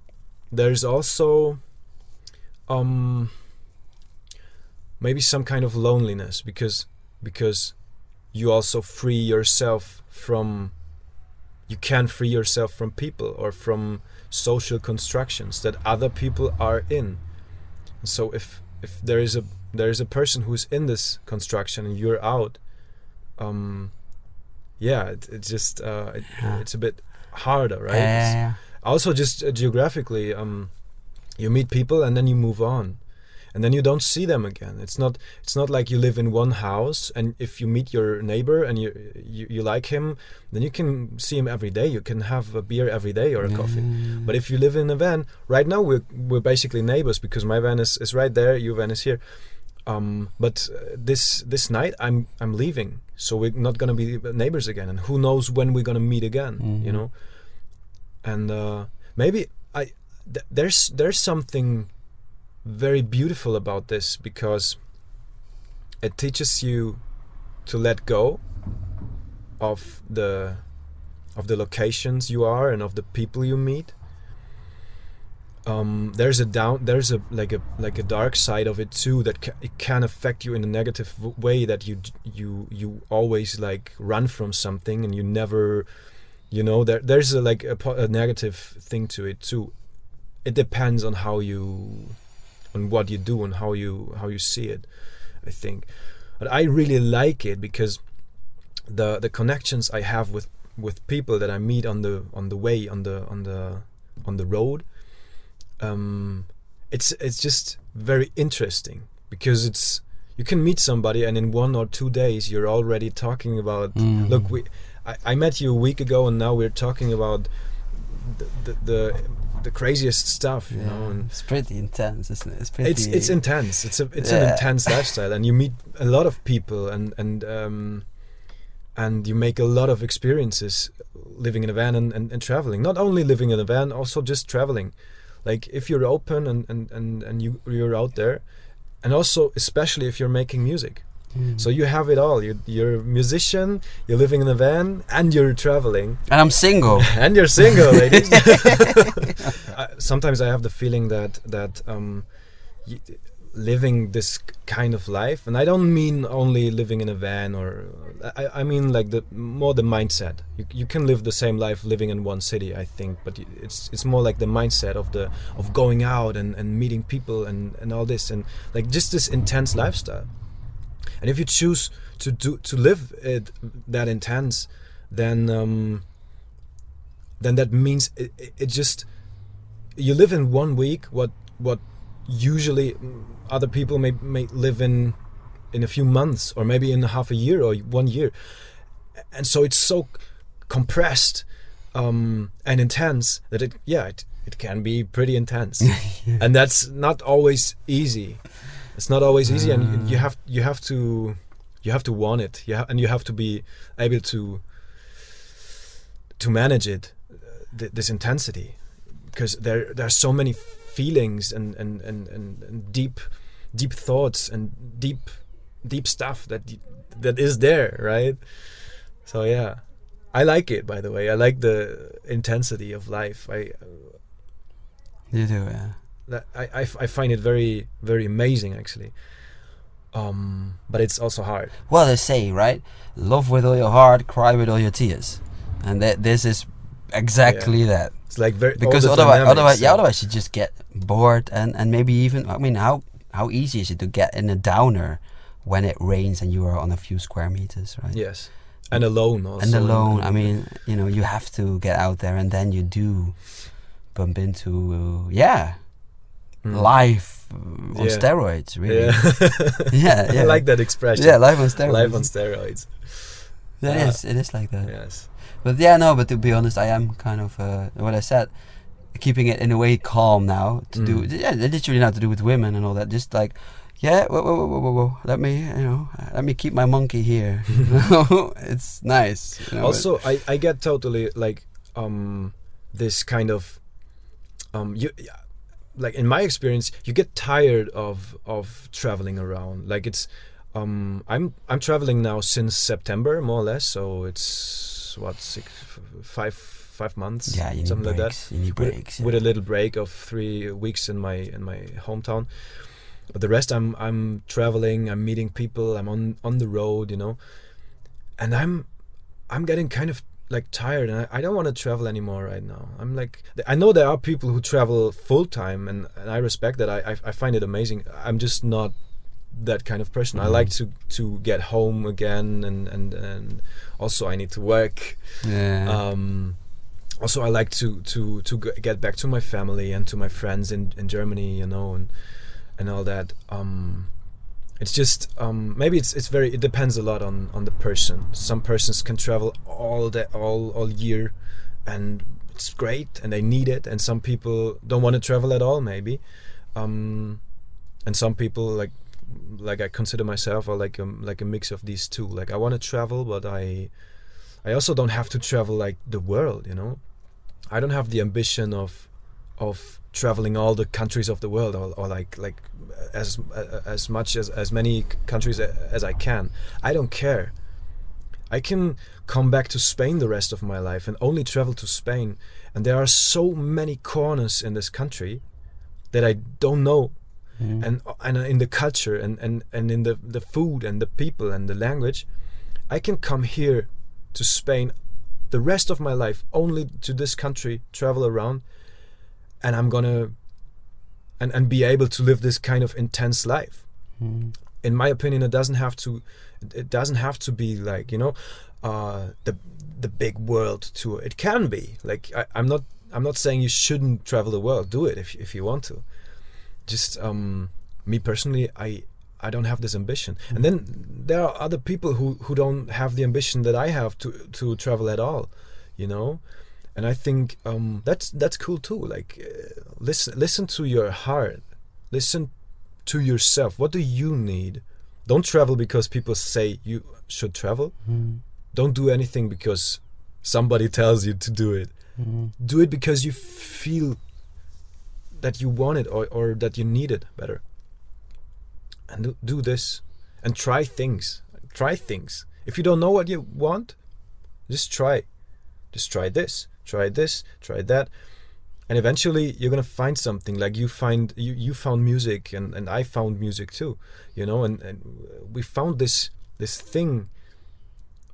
there's also um maybe some kind of loneliness because because you also free yourself from you can free yourself from people or from social constructions that other people are in. So if if there is a there is a person who's in this construction and you're out, um, yeah, it, it just uh, it, Yeah. it's a bit harder, right? Yeah, also just uh, geographically um you meet people and then you move on and then you don't see them again. It's not it's not like you live in one house and if you meet your neighbor and you you, you like him then you can see him every day. You can have a beer every day or a coffee. Mm. but if you live in a van right now we're, we're basically neighbors because my van is, is right there your van is here. Um, but uh, this this night I'm I'm leaving. So we're not gonna be neighbors again and who knows when we're gonna meet again you Mhm. know? And uh, maybe I th- there's there's something very beautiful about this because it teaches you to let go of the of the locations you are and of the people you meet. Um, there's a down there's a like a like a dark side of it too that ca- it can affect you in a negative way that you you you always like run from something and you never you know there there's a like a, a negative thing to it too. It depends on how you on what you do and how you how you see it i think but i really like it because the the connections i have with with people that i meet on the on the way on the on the on the road um it's it's just very interesting because it's you can meet somebody and in one or two days you're already talking about Mm. look we I, I met you a week ago, and now we're talking about the the the, the craziest stuff, you know. And it's pretty intense, isn't it? It's pretty. it's it's intense. It's a it's an intense lifestyle, and you meet a lot of people, and and um, and you make a lot of experiences living in a van and, and, and traveling. Not only living in a van, also just traveling. Like if you're open and and and, and you you're out there, and also especially if you're making music. Mm. So you have it all. You're, you're a musician, you're living in a van, and you're traveling, and I'm single. and you're single, ladies. I, sometimes I have the feeling that that um, y- living this kind of life, and I don't mean only living in a van, or I, I mean like the more the mindset. You, you can live the same life living in one city, I think, but it's it's more like the mindset of the of going out and, and meeting people and, and all this, and like just this intense lifestyle. And if you choose to do to live it that intense, then um, then that means it, it, just you live in one week what what usually other people may may live in in a few months or maybe in half a year or one year, and so it's so compressed um, and intense that it yeah it, it can be pretty intense, and that's not always easy. It's not always easy, and you, you have you have to you have to want it. You ha- and you have to be able to to manage it, uh, th- this intensity, because there there are so many feelings and and, and, and, and deep deep thoughts and deep deep stuff that that is there, right? So yeah, I like it. By the way, I like the intensity of life. I you do, yeah. That I, I, f- I find it very very amazing actually um but it's also hard Well, they say right, love with all your heart, cry with all your tears, and that this is exactly that. it's like very Because otherwise, dynamics, otherwise, yeah, uh, otherwise you just get bored and and maybe even. I mean, how how easy is it to get in a downer when it rains and you are on a few square meters, right? yes and alone also and alone. I mean, you know, you have to get out there, and then you do bump into uh, yeah, Mm. life on Yeah. steroids, really. yeah Yeah, yeah. I like that expression Yeah, life on steroids. life on steroids It Uh, is. It is like that. yes But yeah, no. But to be honest, I am kind of uh, what I said, keeping it in a way calm now. To do Mm. yeah, literally not to do with women and all that. Just like, yeah, whoa, whoa, whoa, whoa, whoa. Let me, you know, let me keep my monkey here. It's nice. You know, also I, I get totally like um this kind of um you like in my experience you get tired of of traveling around. Like it's um i'm i'm traveling now since september more or less. So it's what six five five months? Yeah, you need something like that. breaks. You need with, breaks. with a little break of three weeks in my in my hometown. But the rest i'm i'm traveling i'm meeting people i'm on on the road you know. And i'm i'm getting kind of like tired and i, I don't want to travel anymore right now. I'm like i know there are people who travel full time and, and i respect that. I, I i find it amazing. I'm just not that kind of person. I like to to get home again and and and also i need to work. Yeah. um, also, I like to to to get back to my family and to my friends in in Germany, you know, and and all that. Um, it's just um, maybe it's it's very it depends a lot on on the person. Some persons can travel all the all all year, and it's great and they need it. And some people don't want to travel at all, maybe. Um, and some people like like I consider myself or like a, like a mix of these two. Like I want to travel, but I I also don't have to travel like the world, you know. I don't have the ambition of of traveling all the countries of the world or, or like like as as much as as many countries as I can. I don't care. I can come back to Spain the rest of my life and only travel to Spain. And there are so many corners in this country that I don't know Mhm. and and in the culture and, and, and in the, the food and the people and the language, I can come here to Spain the rest of my life only to this country, travel around, and I'm gonna and, and be able to live this kind of intense life. Mhm. In my opinion, it doesn't have to it doesn't have to be like, you know, uh, the the big world tour. It can be. Like I, I'm not I'm not saying you shouldn't travel the world. Do it if if you want to just um, me personally, I I don't have this ambition. And then there are other people who who don't have the ambition that I have to to travel at all, you know, and I think um, that's that's cool too. Like uh, listen listen to your heart, listen to yourself. What do you need? Don't travel because people say you should travel. Don't do anything because somebody tells you to do it. Do it because you feel that you want it or, or that you need it better. And do, do this and try things. Try things. If you don't know what you want, just try. Just try this, try this, try that. And eventually you're gonna find something like you find you, you found music and, and I found music too, you know, and, and we found this this thing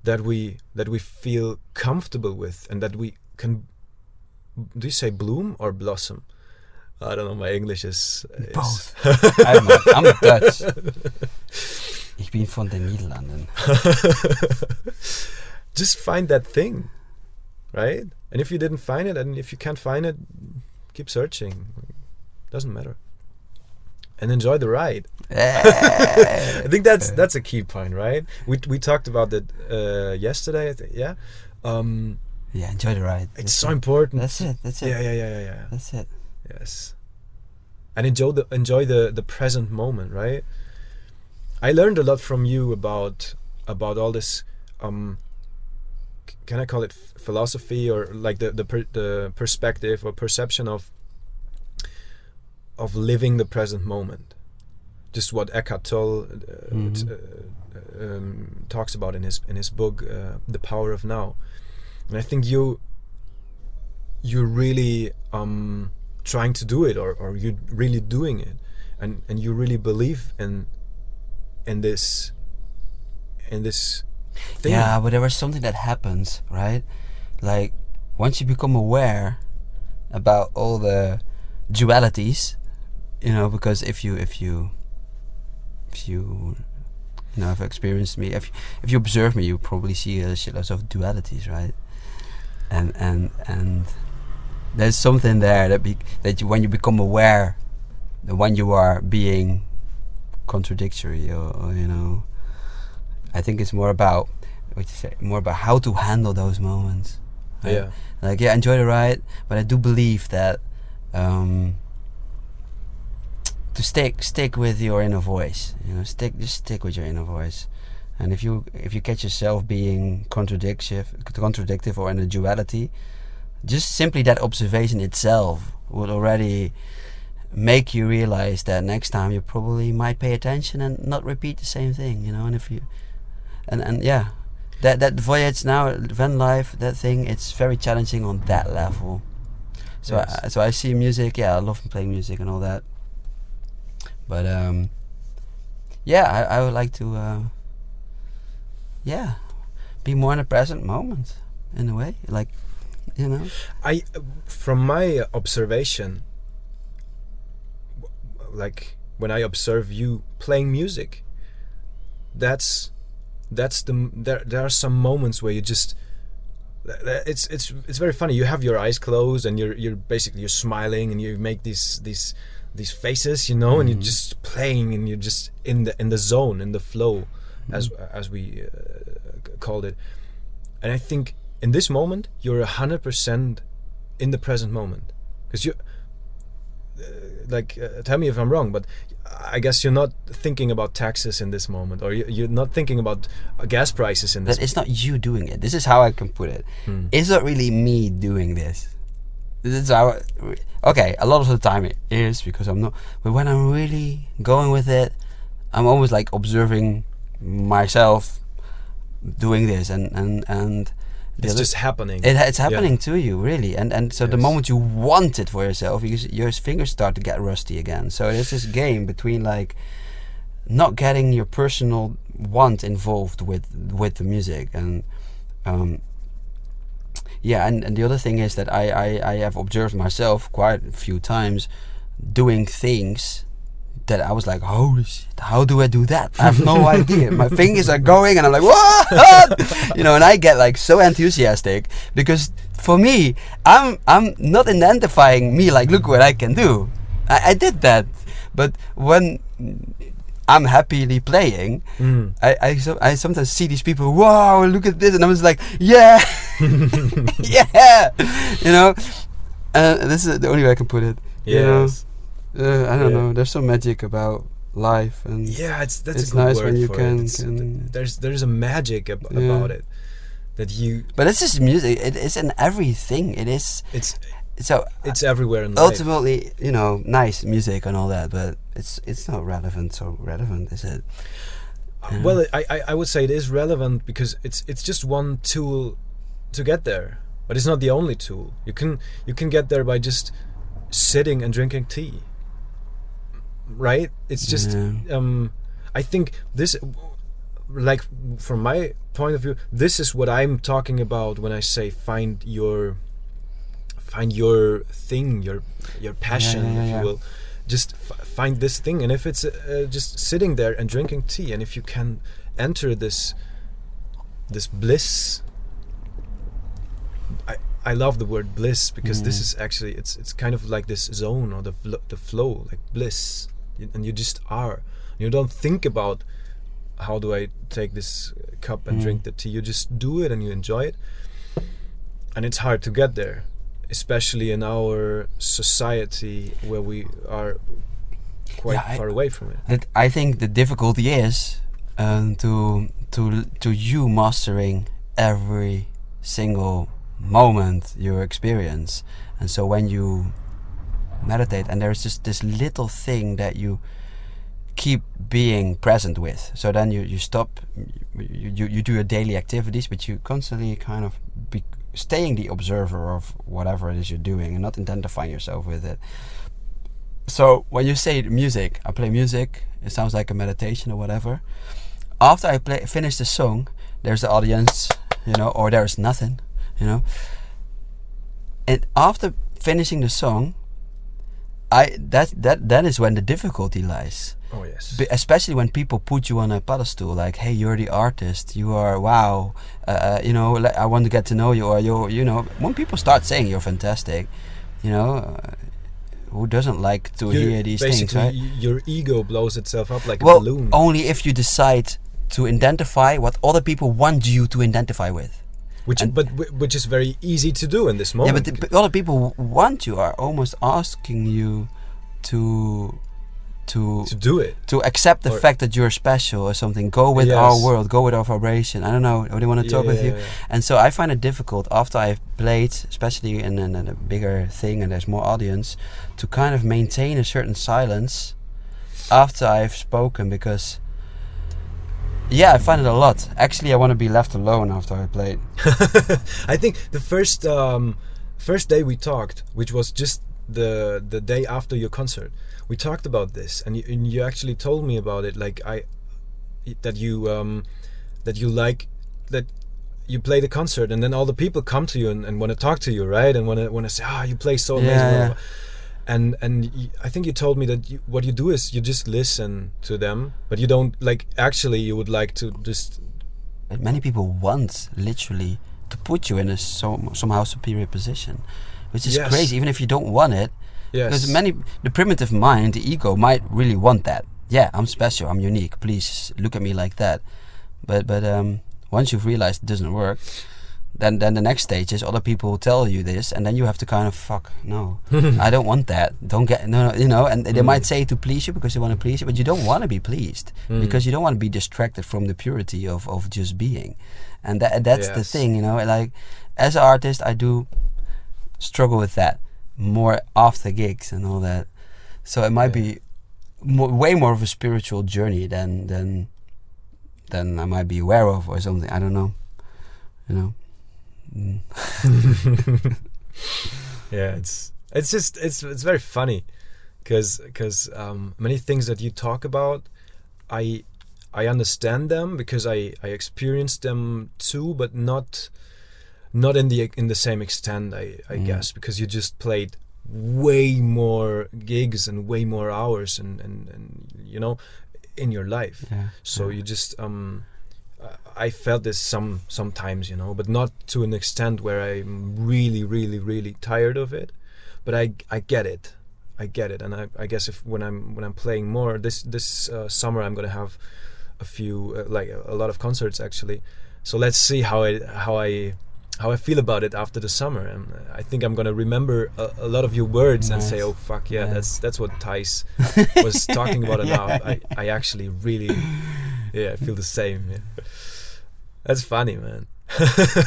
that we that we feel comfortable with and that we can do you say bloom or blossom? I don't know. My English is, is Both. I'm, I'm Dutch. Ich bin von den Niederlanden. Just find that thing, right? And if you didn't find it, and if you can't find it, keep searching. Doesn't matter. And enjoy the ride. I think that's that's a key point, right? We we talked about that uh, yesterday. I think, yeah. Um, Yeah, enjoy the ride. it's That's so it. important. That's it. That's it. Yeah, yeah, yeah, yeah, yeah. That's it. Yes. And enjoy the enjoy the the present moment, right? I learned a lot from you about about all this um can I call it philosophy or like the the per, the perspective or perception of of living the present moment. Just what Eckhart Tolle uh, Mhm. t- uh, um, talks about in his in his book uh, The Power of Now. And I think you you're really um, trying to do it or, or you're really doing it and, and you really believe in in this in this thing Yeah, but there was something that happens, right? Like once you become aware about all the dualities, you know, because if you if you if you you know have experienced me, if if you observe me, you probably see a shitload of dualities, right? And and and there's something there that be, that you, when you become aware, that when you are being contradictory or, or you know I think it's more about what you say, more about how to handle those moments. right? yeah Like yeah, enjoy the ride, but I do believe that um, to stick stick with your inner voice. You know, stick just stick with your inner voice. And if you if you catch yourself being contradictive, contradictive or in a duality, just simply that observation itself would already make you realize that next time you probably might pay attention and not repeat the same thing. You know, and if you and and yeah, that that voyage now van life that thing it's very challenging on that level. So Yes. I, so I see music. Yeah, I love playing music and all that. But um, yeah, I, I would like to uh, yeah be more in the present moment in a way, like you know. I from my observation like when I observe you playing music that's that's the there there are some moments where you just it's it's it's very funny. You have your eyes closed and you're you're basically you're smiling and you make these these these faces you know and you're just playing and you're just in the in the zone in the flow as as we uh, called it. And I think in this moment you're a hundred percent in the present moment. Because you uh, like uh, tell me if I'm wrong but I guess you're not thinking about taxes in this moment or you- you're not thinking about uh, gas prices in this That it's not you doing it. This is how I can put it. Hmm. It's not really me doing this. This is how. Okay, a lot of the time it is because I'm not. But when I'm really going with it, I'm always like observing myself doing this, and and and. It's just happening it, it's Yeah. happening to you, really, and and so the moment you want it for yourself, you, your fingers start to get rusty again. So there's this game between like not getting your personal want involved with with the music, and um, yeah, and, and the other thing is that I, I I have observed myself quite a few times doing things that I was like, holy shit, how do I do that? I have no idea. My fingers are going and I'm like, what? you know, and I get like so enthusiastic because for me, I'm I'm not identifying me like, look what I can do. I, I did that. But when I'm happily playing, Mm. I I, so, I sometimes see these people. Wow, look at this, and I was like, yeah, yeah, you know. Uh, this is the only way I can put it. you know? Uh, I don't Yeah. know. There's some magic about life, and Yeah, it's that's It's a good nice word when you for can- it. It's- can- there's there's a magic ab- Yeah. about it that you but this is music. It is in everything. It is it's so. it's everywhere in life. ultimately, you know, nice music and all that, but it's it's not relevant. So relevant is it? Uh, Well, I, I I would say it is relevant because it's it's just one tool to get there, but it's not the only tool. You can you can get there by just sitting and drinking tea. Right? It's just Yeah. um I think this like from my point of view, this is what I'm talking about when I say find your find your thing, your your passion, yeah, if yeah. you will. Just f- find this thing, and if it's uh, just sitting there and drinking tea, and if you can enter this this bliss, I I love the word bliss because this Mm. is actually it's it's kind of like this zone or the flo- the flow, like bliss, and you just are. You don't think about how do I take this cup and Mm. drink the tea. You just do it and you enjoy it, and it's hard to get there, especially in our society where we are quite Yeah, I- far away from it. That I think the difficulty is um, to to to you mastering every single moment you experience, and so when you meditate, and there's just this little thing that you keep being present with. So then you, you stop, you, you, you do your daily activities, but you constantly kind of be staying the observer of whatever it is you're doing and not identifying yourself with it. So when you say music, I play music. It sounds like a meditation or whatever. After I play finish the song, there's the audience, you know, or there's nothing, you know. And after finishing the song, I that that that is when the difficulty lies. Oh yes. Be- especially when people put you on a pedestal, like, "Hey, you're the artist. You are wow. Uh, uh, you know, I want to get to know you." Or you, you know, when people start saying you're fantastic, you know, uh, who doesn't like to You- hear these things, right? y- your ego blows itself up like a Well, balloon. only if you decide to identify what other people want you to identify with. Which and- but which is very easy to do in this moment. Yeah, but, the, but of people want you are almost asking you to to to do it. to accept the Or- fact that you're special or something. Go with our world. Go with our vibration. I don't know. They want to talk Yeah, with you. yeah. And so I find it difficult after I've played, especially in, in, in a bigger thing and there's more audience, to kind of maintain a certain silence after I've spoken because. Yeah, I find it a lot. Actually, I want to be left alone after I played. I think the first um, first day we talked, which was just the the day after your concert, we talked about this, and you, and you actually told me about it. Like I that you um, that you like that you play the concert, and then all the people come to you and, and want to talk to you, right? And want to want to say, ah, you play so amazing. Yeah, blah, blah, yeah. Blah." And and I think you told me that you, what you do is you just listen to them, but you don't like actually. You would like to just many people want literally to put you in a so, somehow superior position, which is Yes. crazy. Even if you don't want it, yes. because many the primitive mind, the ego, might really want that. Yeah, I'm special. I'm unique. Please look at me like that. But but um, once you've realized it doesn't work, then then the next stage is other people will tell you this, and then you have to kind of fuck no, I don't want that. Don't get no, no you know. And they Mm. might say to please you because they want to please you, but you don't want to be pleased Mm. because you don't want to be distracted from the purity of of just being, and that that's the thing, you know. Like as an artist, I do struggle with that more after gigs and all that. So it might Yeah. be mo- way more of a spiritual journey than than than I might be aware of or something. I don't know. You know. Mm. yeah it's it's just it's it's very funny because because um, many things that you talk about i i understand them because i i experienced them too but not not in the in the same extent i i Mm. guess because you just played way more gigs and way more hours and and, and you know in your life Yeah. so yeah. you just um I- felt this some sometimes, you know, but not to an extent where I'm really, really, really tired of it. But I I get it. I get it, and I, I guess if when I'm when I'm playing more this this uh, summer, I'm gonna have a few uh, like a, a lot of concerts actually. So let's see how I how I how I feel about it after the summer, and I think I'm gonna remember a, a lot of your words and say, "Oh fuck yeah, Yeah. that's that's what Thijs was talking about." And now I I actually really yeah I feel the same. Yeah. That's funny, man.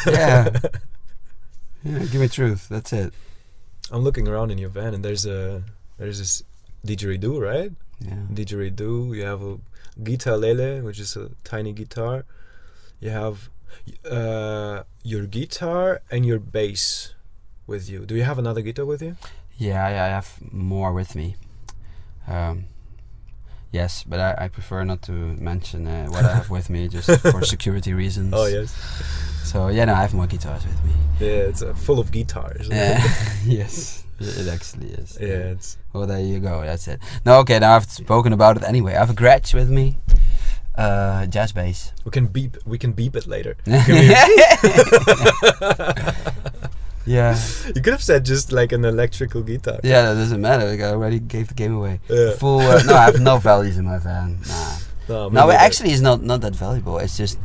yeah. Yeah, give me truth. That's it. I'm looking around in your van, and there's a there's this didgeridoo, right? Yeah. Didgeridoo. You have a guitar lele, which is a tiny guitar. You have uh, your guitar and your bass with you. Do you have another guitar with you? Yeah, I, I have more with me. Um, yes, but I, I prefer not to mention uh, what I have with me just for security reasons. Oh yes. So yeah, no, I have more guitars with me. Yeah, it's uh, full of guitars. Yeah. yes, it it actually is. yeah, it's Well, there you go. That's it. No, okay. Now I've spoken about it anyway. I have a Gretsch with me, uh, jazz bass. we can beep we can beep it later. Yeah, You could have said just like an electrical guitar. yeah. That doesn't matter. Like, I already gave the game away. Yeah. Full. Uh, no, I have no values in my van. Nah. No, No, it actually is not not that valuable. It's just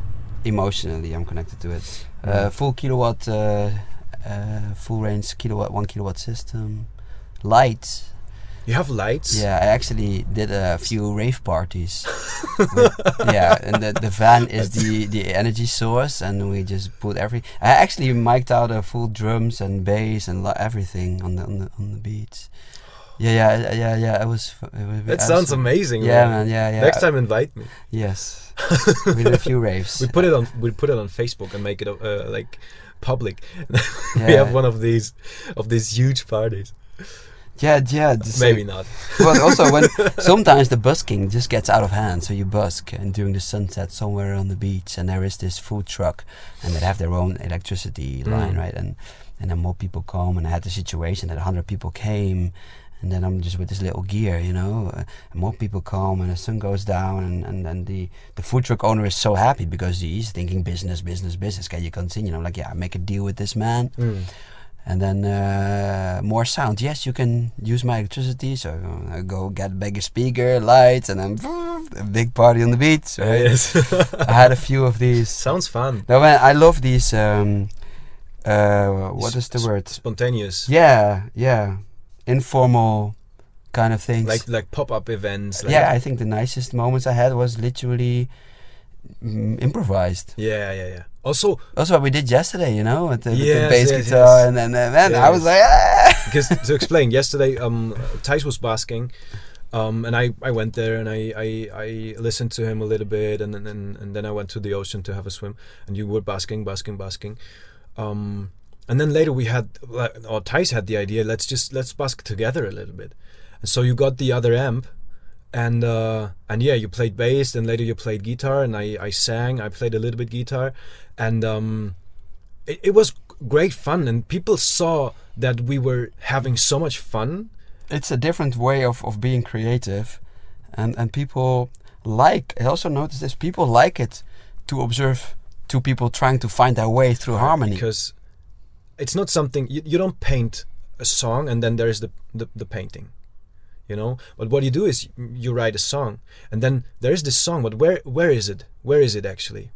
emotionally I'm connected to it. Uh, full kilowatt, uh, uh, full range kilowatt, one kilowatt system, lights. You have lights. Yeah, I actually did a few rave parties. with- yeah, and the, the van is the the energy source, and we just put every. I actually mic'd out a full drums and bass and everything on the on the on the beats. Yeah, yeah, yeah, yeah. It was. It was That sounds amazing. Yeah, man. Yeah, yeah. Next time, invite me. Yes. we did a few raves. We put it on. We put it on Facebook and make it uh, like public. we Yeah. have one of these of these huge parties. Yeah, yeah. just Maybe like- not. But also when sometimes the busking just gets out of hand, so you busk and during the sunset somewhere on the beach, and there is this food truck, and they have their own electricity line, Mm. right? And and then more people come, and I had the situation that hundred people came. And then I'm just with this little gear, you know. Uh, and more people come, and the sun goes down, and, and then the, the food truck owner is so happy because he's thinking business, business, business. Can you continue? And I'm like, yeah, I make a deal with this man, Mm. And then uh, more sound. Yes, you can use my electricity. So uh, I go get bigger speaker, lights, and then a big party on the beach. Right? yes. I had a few of these. Sounds fun. No, man, I love these. Um, uh, what is the word? Spontaneous. Yeah, yeah, informal kind of things. Like like pop up events. Like yeah, I think the nicest moments I had was literally improvised. yeah, yeah, yeah. Also, That's what we did yesterday, you know, with the, with the bass yes, guitar, yes. and then uh, man, I was Yes. like, ah! because to explain, yesterday, um, Thijs was basking, um, and I, I went there and I, I, I listened to him a little bit, and then and, and then I went to the ocean to have a swim, and you were basking, basking, basking, um, and then later we had, or Thijs had the idea, let's just let's bask together a little bit, and so you got the other amp, and uh, and yeah, you played bass, and later you played guitar, and I, I sang, I played a little bit guitar, and um, it, it was great fun and people saw that we were having so much fun. It's a different way of, of being creative and and people like i also noticed this people like it to observe two people trying to find their way through harmony. Because it's not something you, you don't paint a song and then there's the, the the painting you know? But what you do is you write a song and then there's this song but where where is it? Where is it actually?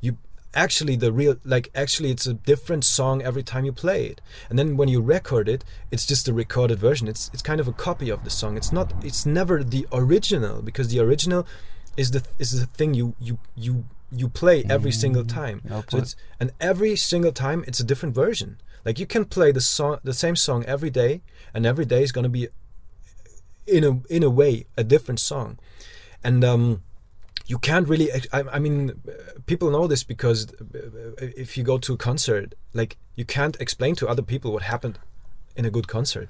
You actually the real like actually it's a different song every time you play it. And then when you record it it's just a recorded version. It's it's kind of a copy of the song. It's not it's never the original because the original is the is the thing you you you you play every single mm, time. so it's and every single time it's a different version. Like you can play the song the same song every day and every day is going to be in a in a way a different song and um you can't really I, I mean people know this because if you go to a concert like you can't explain to other people what happened in a good concert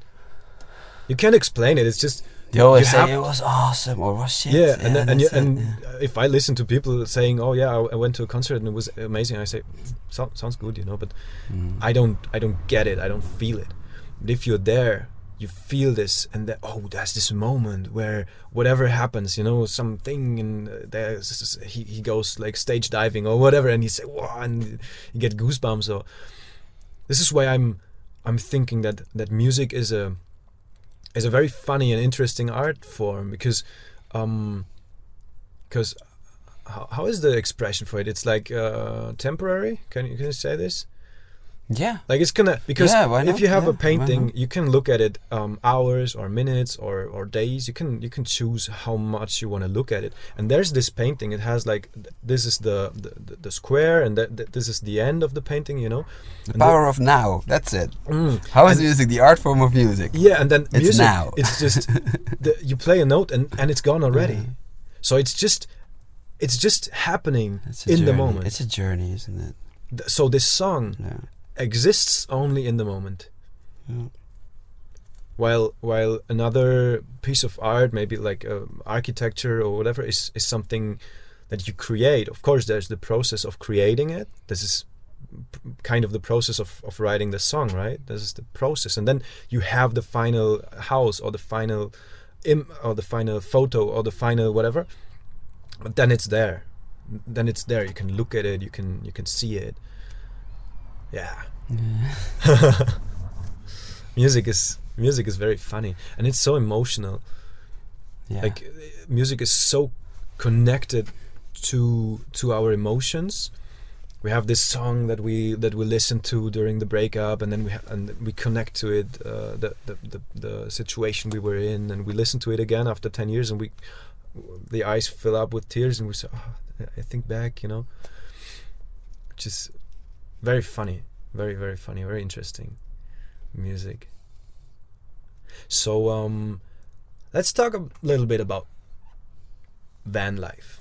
you can't explain it it's just they always say it was awesome or was shit yeah, and and, you, and yeah. if I listen to people saying, "Oh yeah, I, I went to a concert and it was amazing," I say, "Sounds good," you know. But Mm. I don't, I don't get it. I don't feel it. But if you're there, you feel this, and that oh, there's this moment where whatever happens, you know, something, and uh, there's he, he goes like stage diving or whatever, and you say, "Wow," and you get goosebumps. So this is why I'm, I'm thinking that that music is a is a very funny and interesting art form because um because how, how is the expression for it it's like uh temporary can you can you say this Yeah. like it's gonna because Yeah, if you have Yeah, a painting you can look at it um, hours or minutes or, or days you can you can choose how much you want to look at it and there's this painting it has like th- this is the the, the, the square and that, that this is the end of the painting you know The And the- power of now. That's it. Mm. How is music the art form of music? yeah and then It's music now. it's just the, you play a note and and it's gone already Yeah. so it's just it's just happening in the moment It's a journey, isn't it? So this song Yeah. Exists only in the moment. Yeah. while while another piece of art maybe like uh, architecture or whatever is is something that you create of course there's the process of creating it. This is kind of the process of, of writing the song right? This is the process. And then you have the final house or the final Im- or the final photo or the final whatever but then it's there. Then it's there. You can look at it. You can you can see it yeah. Music is music is very funny and it's so emotional. Yeah. like music is so connected to to our emotions. We have this song that we that we listen to during the breakup and then we ha- and we connect to it uh, the, the the the situation we were in and we listen to it again after 10 years and we the eyes fill up with tears and we say oh, I think back you know? Which is very funny. Very very funny. Very interesting music. So um let's talk a little bit about van life.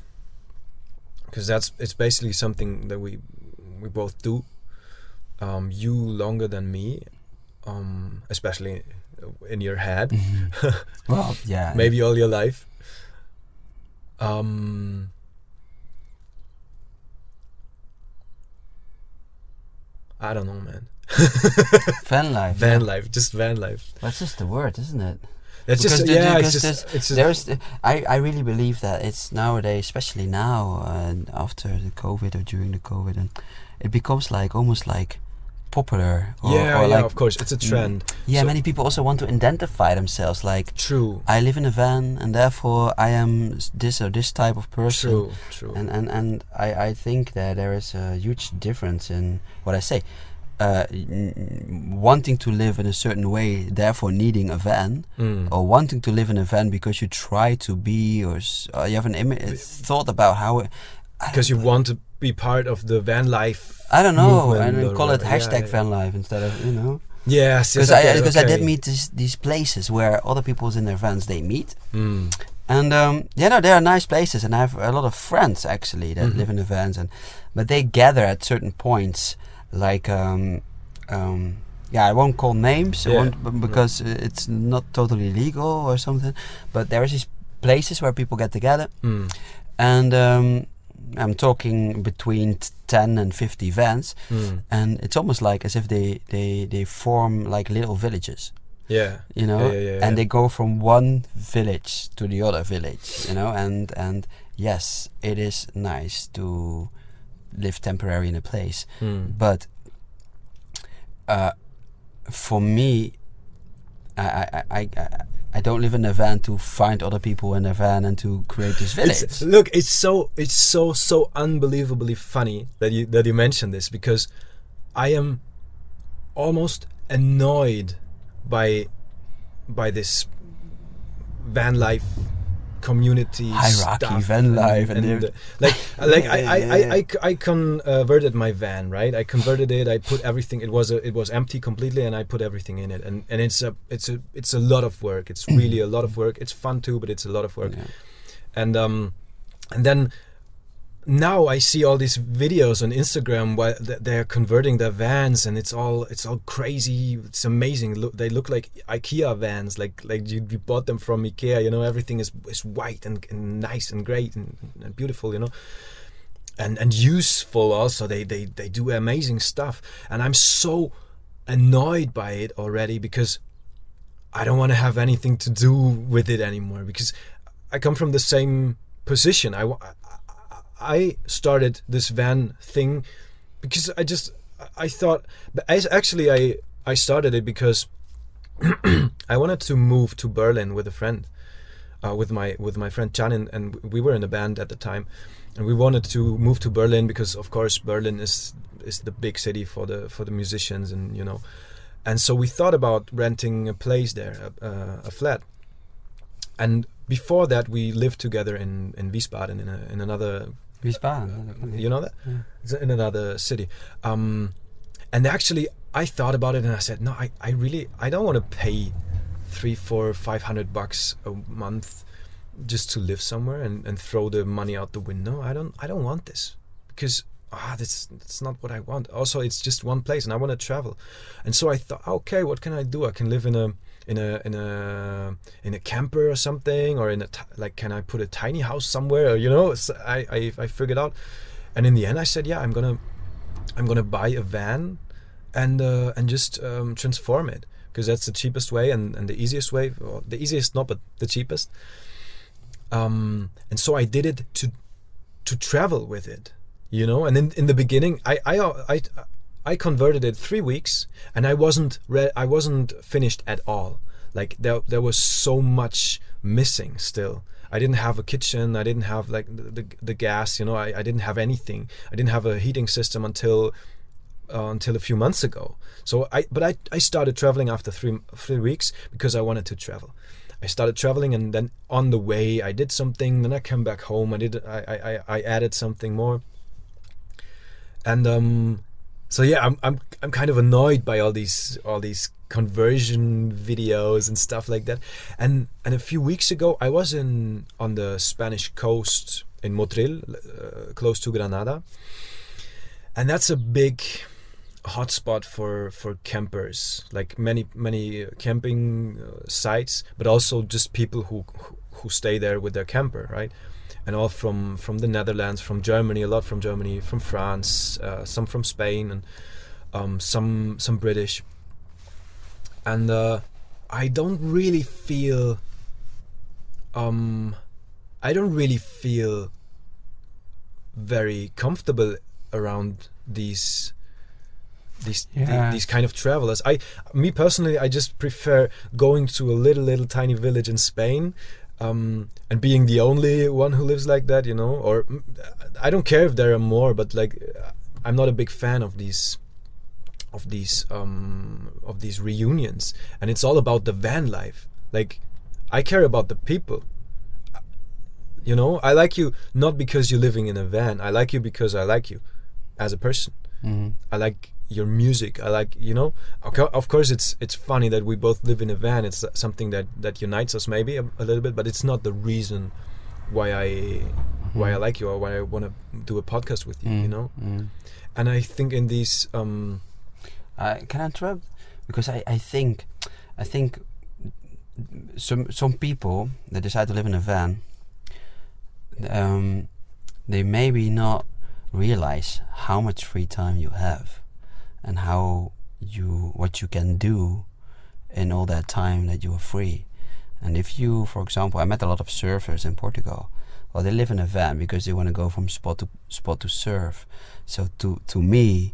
Because that's it's basically something that we we both do um you longer than me um especially in your head. Well, yeah. maybe all your life. Um I don't know man van life. van yeah. life just van life That's just the word, isn't it? It's just the- yeah, because it's there's, just it's just, there's the- I, I really believe that it's nowadays, especially now and after the COVID or during the COVID, and it becomes like almost like popular. Or, yeah, or yeah, like, of course, it's a trend. Yeah, So- many people also want to identify themselves. Like True, I live in a van, and therefore I am this or this type of person. true, true. And and and I I think that there is a huge difference in what I say. Uh, wanting to live in a certain way, therefore needing a van, Mm. or wanting to live in a van because you try to be, or, s- or you have an Im- a thought about how. I because you want to be part of the van life. I don't know, and or call it hashtag yeah, van life instead of you know. Yes, Because yes, I okay, because I did meet this, these places where other people's in their vans they meet, Mm. and um, yeah, no, they are nice places, and I have a lot of friends actually that Mhm. live in the vans, and but they gather at certain points, like um, um, yeah, I won't call names, I Yeah. won't, b- because it's not totally legal or something, but there is these places where people get together, Mm. and um, I'm talking between t- ten and fifty vans, Mm. and it's almost like as if they they they form like little villages. Yeah, you know? Yeah, yeah, yeah, and they go from one village to the other village you know? And and yes it is nice to live temporary in a place Mm. but uh, for me I, I, I, I I don't live in a van to find other people in a van and to create this village. It's, look, it's so it's so so unbelievably funny that you that you mentioned this because I am almost annoyed by by this van life community Hierarchy, stuff van life, and and, the- uh, like like I, Yeah, I, yeah, I, yeah. I, c- I converted my van right? I converted it I put everything it was a, it was empty completely and I put everything in it. And and it's a it's a it's a lot of work. It's really a lot of work. It's fun too but it's a lot of work. And um and then now I see all these videos on Instagram where they're converting their vans and it's all it's all crazy it's amazing. Look they look like IKEA vans like like you, you bought them from IKEA you know everything is is white and, and nice and great and, and beautiful you know. And and useful also they they they do amazing stuff. And I'm so annoyed by it already because I don't want to have anything to do with it anymore because I come from the same position. I, I- started this van thing because I just I thought but actually I I started it because I wanted to move to Berlin with a friend, uh, with my with my friend Jan, and, and we were in a band at the time, and we wanted to move to Berlin because, of course, Berlin is is the big city for the for the musicians, and you know, and so we thought about renting a place there, a, a flat, and before that we lived together in in Wiesbaden in a, in another Wiesbaden. you know that? Yeah. it's in another city. Um and actually i thought about it and i said no i, I really i don't want to pay three four five hundred bucks a month just to live somewhere and, and throw the money out the window. I don't i don't want this because ah that's that's not what i want. Also it's just one place and i want to travel. And so i thought okay what can i do? I can live in a in a in a in a camper or something or in a like can i put a tiny house somewhere you know I I figured out. And in the end i said yeah i'm gonna i'm gonna buy a van and uh, and just um, transform it because that's the cheapest way and, and the easiest way or the easiest not but the cheapest. Um, and so i did it to to travel with it you know? And in, in the beginning I, I i i converted it three weeks and i wasn't re- i wasn't finished at all like there there was so much missing still i didn't have a kitchen i didn't have like the, the, the gas you know I, I didn't have anything i didn't have a heating system until uh, until a few months ago. So I, but I, I started traveling after three three weeks because I wanted to travel. I started traveling, and then on the way I did something. Then I came back home. I did I I, I- added something more. And um, so yeah, I'm I'm I'm kind of annoyed by all these all these conversion videos and stuff like that. And and a few weeks ago, I was in on the Spanish coast in Motril, uh, close to Granada, and that's a big hotspot for for campers. Like many many camping uh, sites but also just people who who- who stay there with their camper right and all from from the Netherlands from Germany a lot from Germany from France uh, some from Spain and um, some some British and uh, I don't really feel um I don't really feel very comfortable around these these the- Yeah. these kind of travelers. I me personally I just prefer going to a little little tiny village in Spain um, and being the only one who lives like that, you know. Or mm, I don't care if there are more, but like I'm not a big fan of these of these um, of these reunions, and it's all about the van life. Like I care about the people. You know, I like you not because you're living in a van. I like you because I like you as a person. Mhm. I like your music. I like you know. Of course, it's it's funny that we both live in a van. It's something that that unites us maybe a, a little bit, but it's not the reason why I why I like you or why I want to do a podcast with you. You Mm, know. mm. And I think in these um, Uh, can I interrupt? Because I, I think, I think some some people that decide to live in a van, um, they maybe not realize how much free time you have, and how you what you can do in all that time that you are free. And if you, for example, I met a lot of surfers in Portugal. Well, they live in a van because they want to go from spot to spot to surf. So to to me,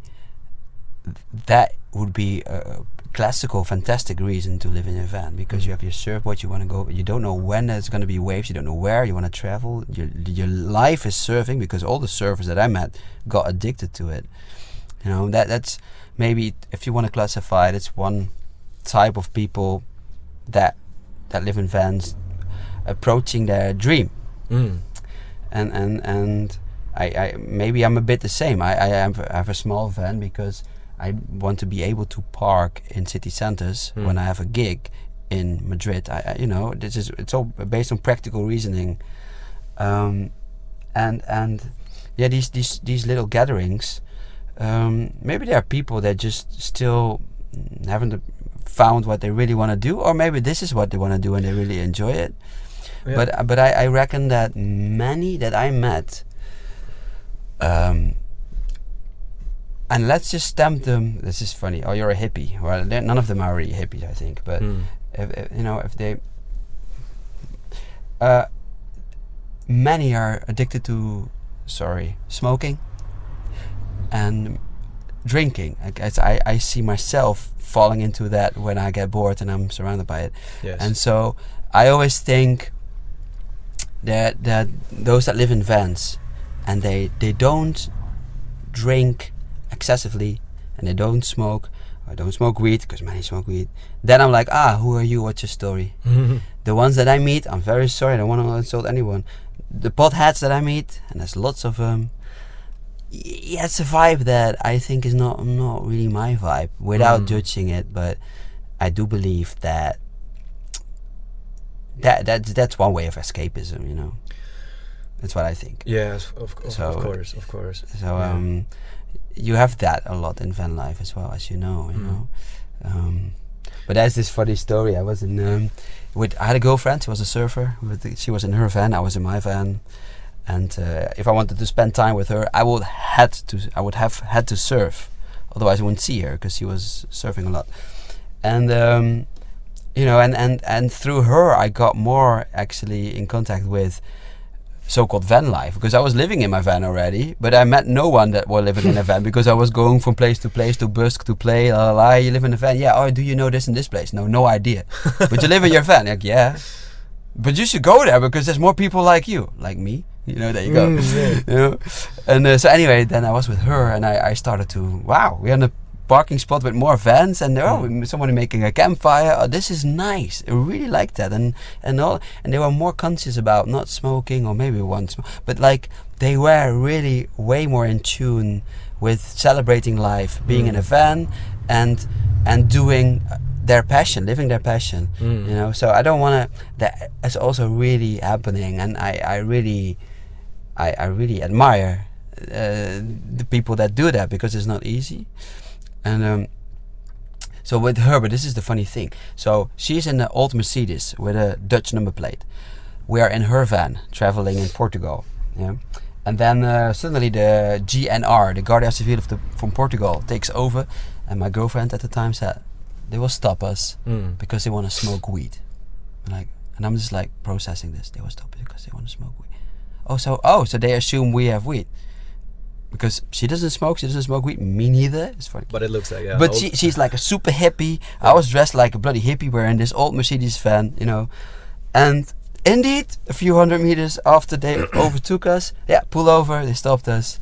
that would be a classical, fantastic reason to live in a van because you mm. have your surfboard, you want to go, you don't know when there's going to be waves, you don't know where, you want to travel. Your, your life is surfing because all the surfers that I met got addicted to it. You know, that that's maybe if you want to classify it, it's one type of people that that live in vans approaching their dream mm, and and and I, I maybe I'm a bit the same. I I have, I have a small van because I want to be able to park in city centers Hmm. when I have a gig in Madrid. I, I you know this is it's all based on practical reasoning, um, and and yeah these these these little gatherings. Um, maybe there are people that just still haven't found what they really want to do, or maybe this is what they want to do and they really enjoy it. yeah. But but I, I reckon that many that I met, um, and let's just stamp them. This is funny. Oh, you're a hippie. Well, none of them are really hippies, I think. But Mm. if, if you know, if they, uh, many are addicted to, sorry, smoking, and drinking. I guess I, I see myself falling into that when I get bored and I'm surrounded by it. Yes. And so I always think that that those that live in vans and they they don't drink excessively and they don't smoke or don't smoke weed because many smoke weed. Then I'm like, ah, who are you? What's your story? the ones that I meet, I'm very sorry. I don't want to insult anyone. The potheads that I meet, and there's lots of them. Yeah, it's a vibe that I think is not not really my vibe. Without Mm. judging it, but I do believe that that that's that's one way of escapism. You know, that's what I think. Yes, of, of, So- of course, of course. So Yeah. um, you have that a lot in van life as well, as you know. You Mm. know, um, but there's this funny story. I was in um, with I had a girlfriend. She was a surfer. She was in her van. I was in my van. And uh, if I wanted to spend time with her, I would had to. I would have had to surf, otherwise I wouldn't see her because she was surfing a lot. And um, you know, and, and and through her, I got more actually in contact with so-called van life because I was living in my van already, but I met no one that were living in a van because I was going from place to place to busk to play. La la la. You live in a van? Yeah. Oh, do you know this and this place? No, no idea. but you live in your van? Like, yeah. But you should go there because there's more people like you, like me. You know, there you go. Mm, yeah. you know? And uh, so anyway, then I was with her and I, I started to wow, we're in a parking spot with more vans and oh, somebody making a campfire. Oh, this is nice. I really like that. And and all and they were more conscious about not smoking or maybe once, but like they were really way more in tune with celebrating life, being in a van and and doing their passion, living their passion. Mm. You know, so I don't want to. That is also really happening, and I I really I, I really admire uh, the people that do that because it's not easy. And um, so with her, but this is the funny thing. So she's in an old Mercedes with a Dutch number plate. We are in her van traveling in Portugal. Yeah. And then uh, suddenly the GNR, the Guardia Civil of the, from Portugal, takes over. And my girlfriend at the time said, they will stop us Mm. because they want to smoke weed. And like, and I'm just like processing this. They will stop because they want to smoke weed. Oh, so oh, so they assume we have weed because she doesn't smoke. She doesn't smoke weed. Me neither. It's funny. But it looks like yeah. but she, she's like a super hippie. I was dressed like a bloody hippie. We're this old Mercedes van, you know, and indeed, a few hundred meters after they overtook us, yeah, pull over. They stopped us,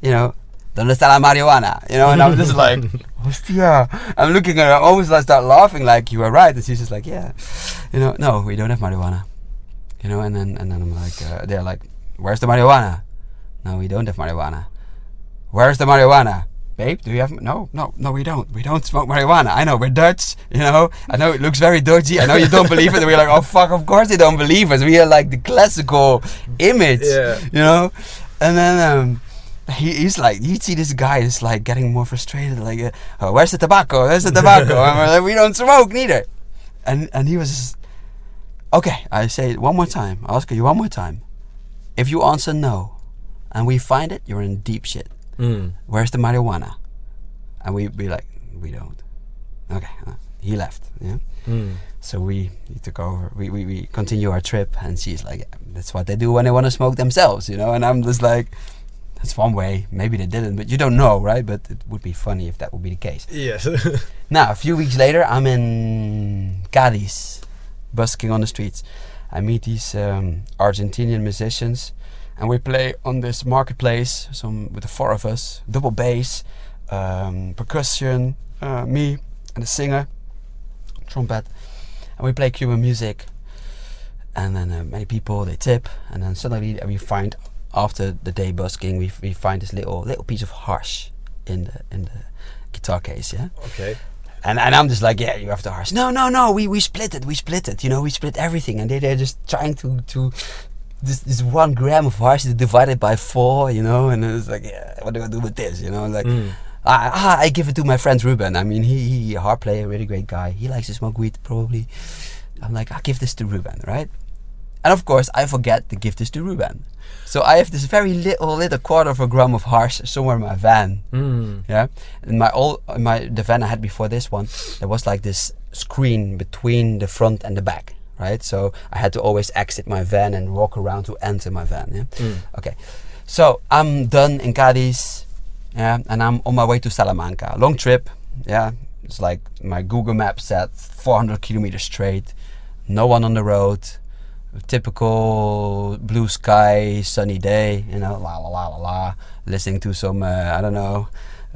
you know. Donde está la marijuana? You know, and I'm just like, hostia. I'm looking at her, I almost like start laughing, like you were right, and she's just like, yeah, you know, no, we don't have marijuana, you know, and then and then I'm like, uh, they're like, where's the marijuana? No, we don't have marijuana. Where's the marijuana? Babe, do you have no, no, no? We don't. We don't smoke marijuana. I know we're Dutch. You know. I know it looks very dodgy. I know you don't believe it. And we're like, oh fuck! Of course they don't believe us. We are like the classical image. Yeah. You know. And then um, he, he's like, you see this guy is like getting more frustrated. Like, uh, oh, where's the tobacco? Where's the tobacco? and we're like, we don't smoke neither. And and he was okay. I say it one more time. I ask you one more time. If you answer no, and we find it, you're in deep shit Mm. where's the marijuana? And we'd be like, we don't. Okay, uh, he left. Yeah. Mm. So we, we took over. We, we we continue our trip, and she's like, that's what they do when they want to smoke themselves, you know. And I'm just like, that's one way. Maybe they didn't, but you don't know, right? But it would be funny if that would be the case. Yes. Now, a few weeks later, I'm in Cadiz, busking on the streets. I meet these um, Argentinian musicians, and we play on this marketplace. Some with the four of us, double bass, um, percussion, uh, me, and a singer, trumpet, and we play Cuban music. And then uh, many people they tip, and then suddenly we find after the day busking, we, we find this little little piece of harsh in the in the guitar case, yeah. okay. And, and I'm just like, yeah, you have to harsh. No, no, no, we, we split it, we split it, you know, we split everything. And they, they're just trying to, to this, this one gram of harsh is divided by four, you know, and it's like, yeah, what do I do with this, you know? Like, Mm. I, I give it to my friend Ruben. I mean, he, he a harp player, really great guy. He likes to smoke weed, probably. I'm like, I give this to Ruben, right? And of course, I forget to give this to Ruben. So I have this very little, little quarter of a gram of harsh somewhere in my van. Mm. Yeah, in my old, my the van I had before this one, there was like this screen between the front and the back, right? So I had to always exit my van and walk around to enter my van. Yeah. Mm. Okay, so I'm done in Cadiz. Yeah, and I'm on my way to Salamanca. Long trip. Yeah, it's like my Google Map said 400 kilometers straight. No one on the road. Typical blue sky, sunny day. You know, la la la la la. Listening to some uh, I don't know,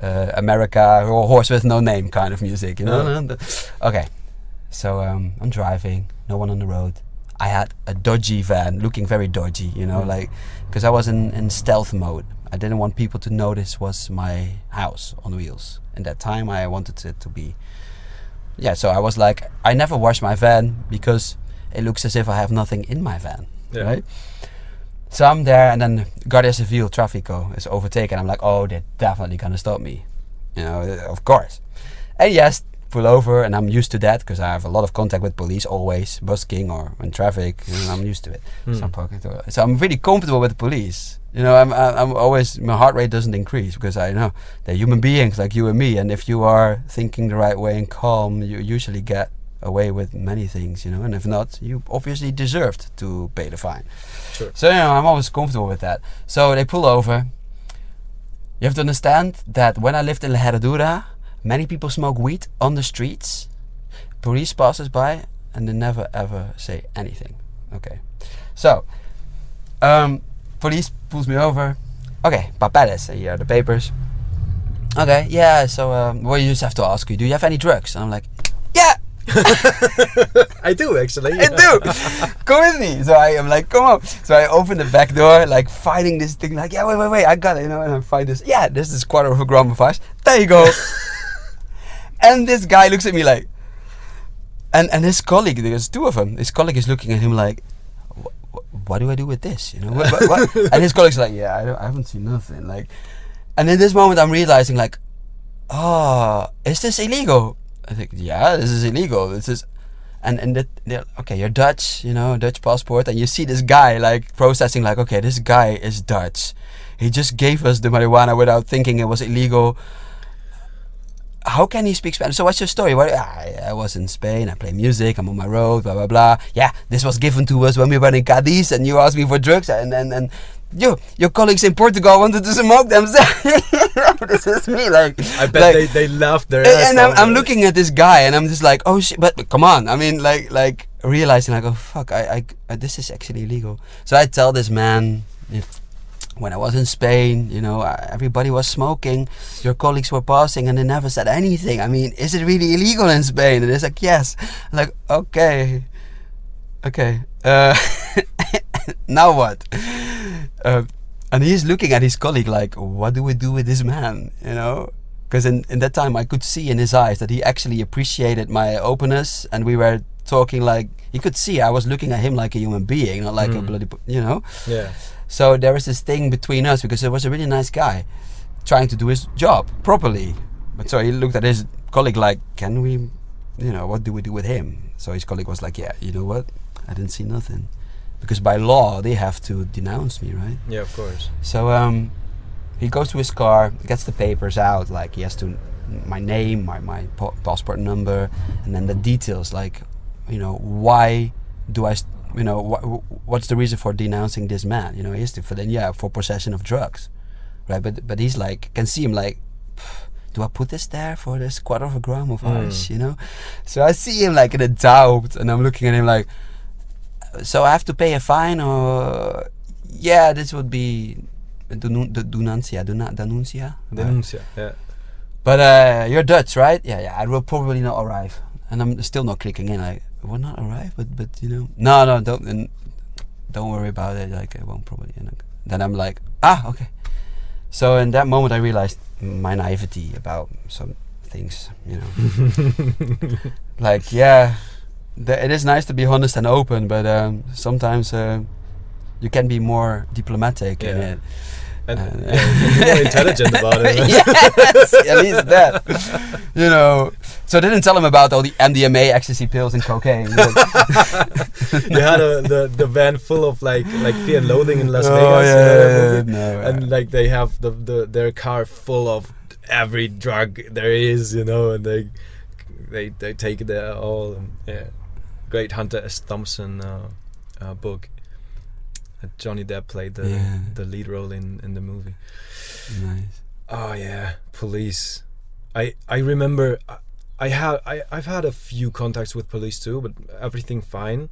uh, America or horse with no name kind of music. You know. Okay, so um, I'm driving. No one on the road. I had a dodgy van, looking very dodgy. You know, like because I was in, in stealth mode. I didn't want people to notice was my house on wheels. In that time, I wanted it to be. Yeah, so I was like, I never wash my van because it looks as if I have nothing in my van, Yeah. right? So I'm there, and then Guardia Civil Trafico is overtaken. I'm like, oh, they're definitely gonna stop me, you know, uh, of course. And yes, pull over, and I'm used to that because I have a lot of contact with police always, busking or in traffic, and I'm used to it. So I'm so I'm really comfortable with the police. You know, I'm, I'm I'm always my heart rate doesn't increase because I know they're human beings like you and me, and if you are thinking the right way and calm, you usually get away with many things. You know, and if not, you obviously deserved to pay the fine. Sure. So you know, I'm always comfortable with that. So they pull over. You have to understand that when I lived in La Herradura, many people smoke weed on the streets. Police passes by and they never ever say anything. Okay. So, um, police pulls me over. Okay, papeles, here are the papers. Okay, yeah, so, um, well, you just have to ask you, do you have any drugs? And I'm like, yeah, I do actually. I do. Come with me. So I am like, come on. So I open the back door, like fighting this thing, like, yeah, wait, wait, wait, I got it, you know, and I find this. Yeah, this is quarter of a gram of hash. There you go. and this guy looks at me like, and and his colleague, there's two of them. His colleague is looking at him like, "Wh- wh- what do I do with this? You know, what, what, what? and his colleague's like, yeah, I, don't, I haven't seen nothing. Like, and in this moment, I'm realizing like, oh, is this illegal? I think, yeah, this is illegal. This is, and and that, okay, you're Dutch, you know, Dutch passport, and you see this guy like processing, like, okay, this guy is Dutch. He just gave us the marijuana without thinking it was illegal. How can he speak Spanish? So what's your story? What, I, I was in Spain. I play music. I'm on my road. Blah blah blah. Yeah, this was given to us when we were in Cadiz, and you asked me for drugs, and and and you, your colleagues in Portugal wanted to smoke them. this is me, like I bet like- they, they laughed their and, ass and I'm. I'm looking at this guy and I'm just like, oh shit, but, but come on. I mean, like, like realizing like, oh fuck, I, I, uh, this is actually illegal. So I tell this man, if, when I was in Spain, you know, everybody was smoking. Your colleagues were passing and they never said anything. I mean, is it really illegal in Spain? And it's like, yes. I'm like, okay, okay. Uh, now what? Uh, and he's looking at his colleague like, what do we do with this man? You know? Because in, in that time I could see in his eyes that he actually appreciated my openness and we were talking like, he could see I was looking at him like a human being, not like a Mm. bloody, you know? yeah. So there was this thing between us because he was a really nice guy trying to do his job properly. But so he looked at his colleague like, can we, you know, what do we do with him? So his colleague was like, yeah, you know what? I didn't see nothing. Because by law, they have to denounce me, right? Yeah, of course. So um, he goes to his car, gets the papers out, like he has to, my name, my, my pa- passport number, and then the details, like, you know, why do I, st- you know, wh- what's the reason for denouncing this man? You know, he has to, for then, yeah, for possession of drugs, right? But but he's like, can see him like, do I put this there for this quarter of a gram of hash, you know? So I see him like in a doubt, and I'm looking at him like, so I have to pay a fine, or yeah, this would be denun- de- denuncia, denuncia. Denuncia. Yeah. But uh, you're Dutch, right? Yeah, yeah. I will probably not arrive, and I'm still not clicking in. Like, will not arrive, but but you know, no, no, don't and don't worry about it. Like, I won't probably. And then I'm like, ah, okay. So in that moment, I realized my naivety about some things. You know, like yeah, th- it is nice to be honest and open, but um, sometimes uh, you can be more diplomatic in Yeah. it. And yeah, more intelligent about it. yes, at least that. You know. So I didn't tell him about all the MDMA, ecstasy pills, and cocaine. you had a, the the van full of like like Fear and Loathing in Las Oh, Vegas, you yeah, know yeah, no, and like they have the, the their car full of every drug there is, you know, and they they they take it there all. And, yeah, great Hunter S. Thompson uh, uh, book. that Johnny Depp played the Yeah. the lead role in in the movie. nice. Oh yeah, police. I I remember I, I had I I've had a few contacts with police too, but everything fine.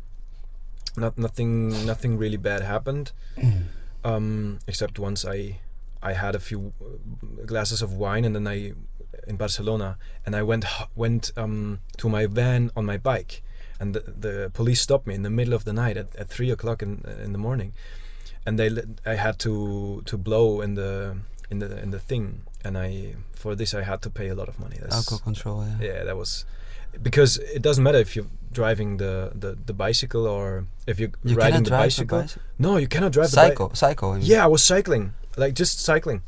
Not nothing nothing really bad happened. um, except once I I had a few uh, glasses of wine and then I in Barcelona and I went went um, to my van on my bike and the, the police stopped me in the middle of the night at, at three o'clock in in the morning and they I had to to blow in the in the in the thing and I for this I had to pay a lot of money. That's, Alcohol control. Yeah. yeah, that was because it doesn't matter if you're driving the, the, the bicycle or if you're You riding the bicycle. a bicycle. No, you cannot drive the bike. Cycle, cycle. Yeah, I was cycling, like just cycling.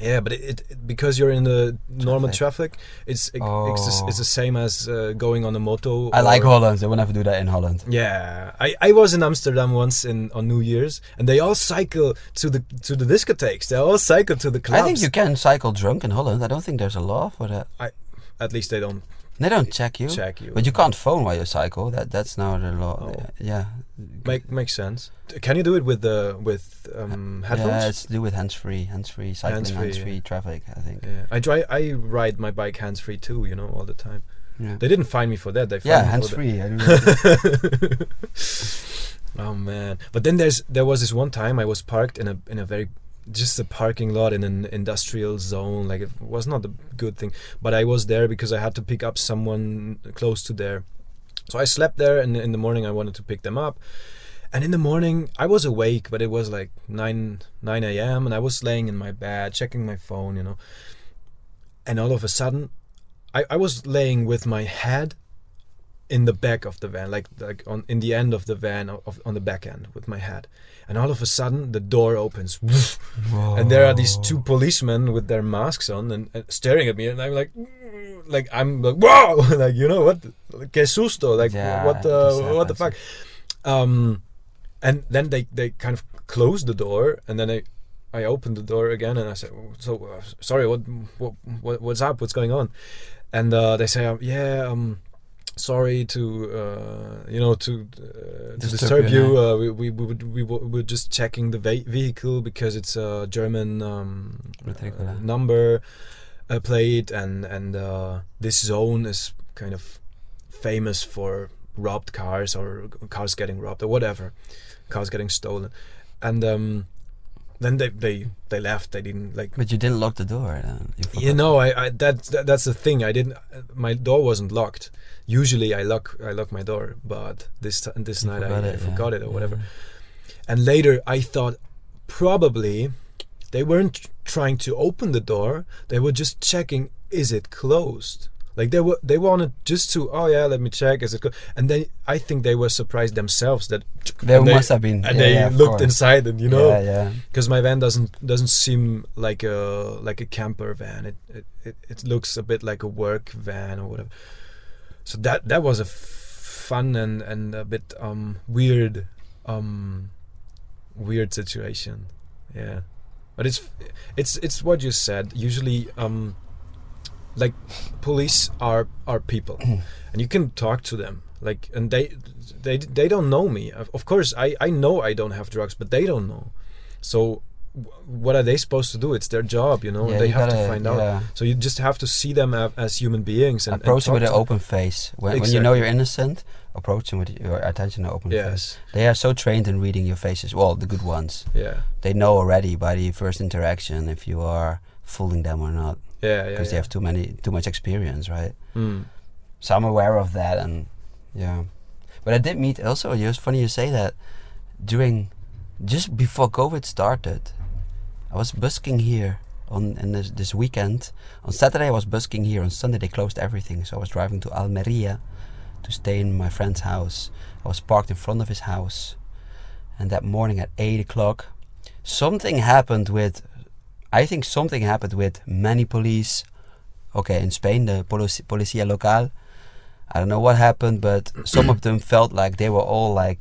Yeah, but it, it because you're in the normal traffic, it's it, it's, the it's the same as uh, going on a moto. I like Holland. I will never do that in Holland. Yeah, I, I was in Amsterdam once in on New Year's, and they all cycle to the to the discotheques. They all cycle to the clubs. I think you can cycle drunk in Holland. I don't think there's a law for that. I, at least they don't They don't check you. check you. But you can't phone while you cycle. That that's not the law. Oh. Yeah. Make makes sense. Can you do it with the with um, headphones? Yeah, it's to do with hands free, hands free cycling, Hands-free, hands free yeah. traffic. I think. Yeah, I try. I ride my bike hands free too. You know, all the time. Yeah. They didn't find me for that. They Yeah, hands free. I do that. oh man! But then there's there was this one time I was parked in a in a very just a parking lot in an industrial zone. Like it was not a good thing, but I was there because I had to pick up someone close to there. So I slept there, and in the morning I wanted to pick them up. And in the morning I was awake, but it was like nine nine a.m. and I was laying in my bed checking my phone, you know. And all of a sudden, I, I was laying with my head in the back of the van, like like on in the end of the van, of, on the back end with my head. And all of a sudden, the door opens, and there are these two policemen with their masks on and, and staring at me, and I'm like, like I'm like, wow, like you know what, que susto, like Yeah, what the what the fuck, um, and then they they kind of closed the door, and then I I opened the door again, and I said, so uh, sorry, what, what what what's up, what's going on, and uh, they say, um, yeah, um sorry to uh, you know to uh, to Disturb you, you. Uh, we we we we were we're just checking the ve- vehicle because it's a German um, uh, number uh, plate, and and uh, this zone is kind of famous for robbed cars or cars getting robbed or whatever, cars getting stolen, and um, then they they they left. They didn't like But you didn't lock the door. Uh, you you know, I, I that, that that's the thing. I didn't. My door wasn't locked. Usually, I lock I lock my door, but this this You night I, forgot I it, yeah. forgot it or whatever. Yeah. And later, I thought probably they weren't trying to open the door. They were just checking is it closed. Like they were, they wanted just to, oh yeah, let me check. Is it? Closed? And then I think they were surprised themselves that They must have been. and yeah, they yeah, looked course. inside, and you know, Yeah, yeah. because my van doesn't doesn't seem like a like a camper van. It it, it looks a bit like a work van or whatever. So that that was a f- fun and and a bit um weird um weird situation. Yeah, but it's it's it's what you said. Usually um like police are are people. And you can talk to them. Like and they they they don't know me. Of course i i know i don't have drugs but they don't know. So what are they supposed to do? It's their job you know Yeah, they you have to gotta- find out. yeah. so you just have to see them as human beings and, and approach them with an open face. When, when you know you're innocent, approach them with your attention and open face. yes They are so trained in reading your faces. Well, the good ones. yeah They know already by the first interaction if you are fooling them or not, yeah yeah because they have too many, too much experience, right? Mm. So I'm aware of that, and yeah. But I did meet also. It was funny you say that. During, just before COVID started, I was busking here on in this, this weekend. On Saturday I was busking here. On Sunday they closed everything, so I was driving to Almeria to stay in my friend's house. I was parked in front of his house, and that morning at eight o'clock, something happened with. I think something happened with many police. Okay, in Spain, the polici- policía local. I don't know what happened, but some of them felt like they were all like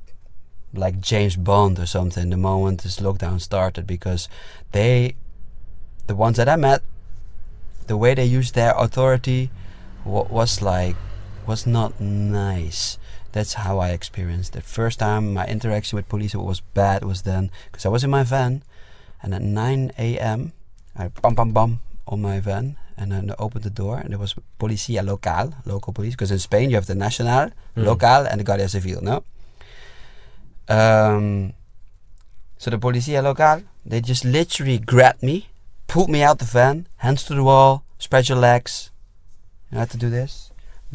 like James Bond or something the moment this lockdown started because they the ones that I met the way they used their authority wa- was like was not nice that's how I experienced it first time my interaction with police was bad was then because I was in my van and at 9 a.m. I bum bum bum on my van, and then I opened the door, and there was Policia Local, local police, because in Spain you have the Nacional, Mm. Local, and the Guardia Civil. No. Um. So the Policia Local, they just literally grabbed me, pulled me out the van, hands to the wall, spread your legs. You had to do this.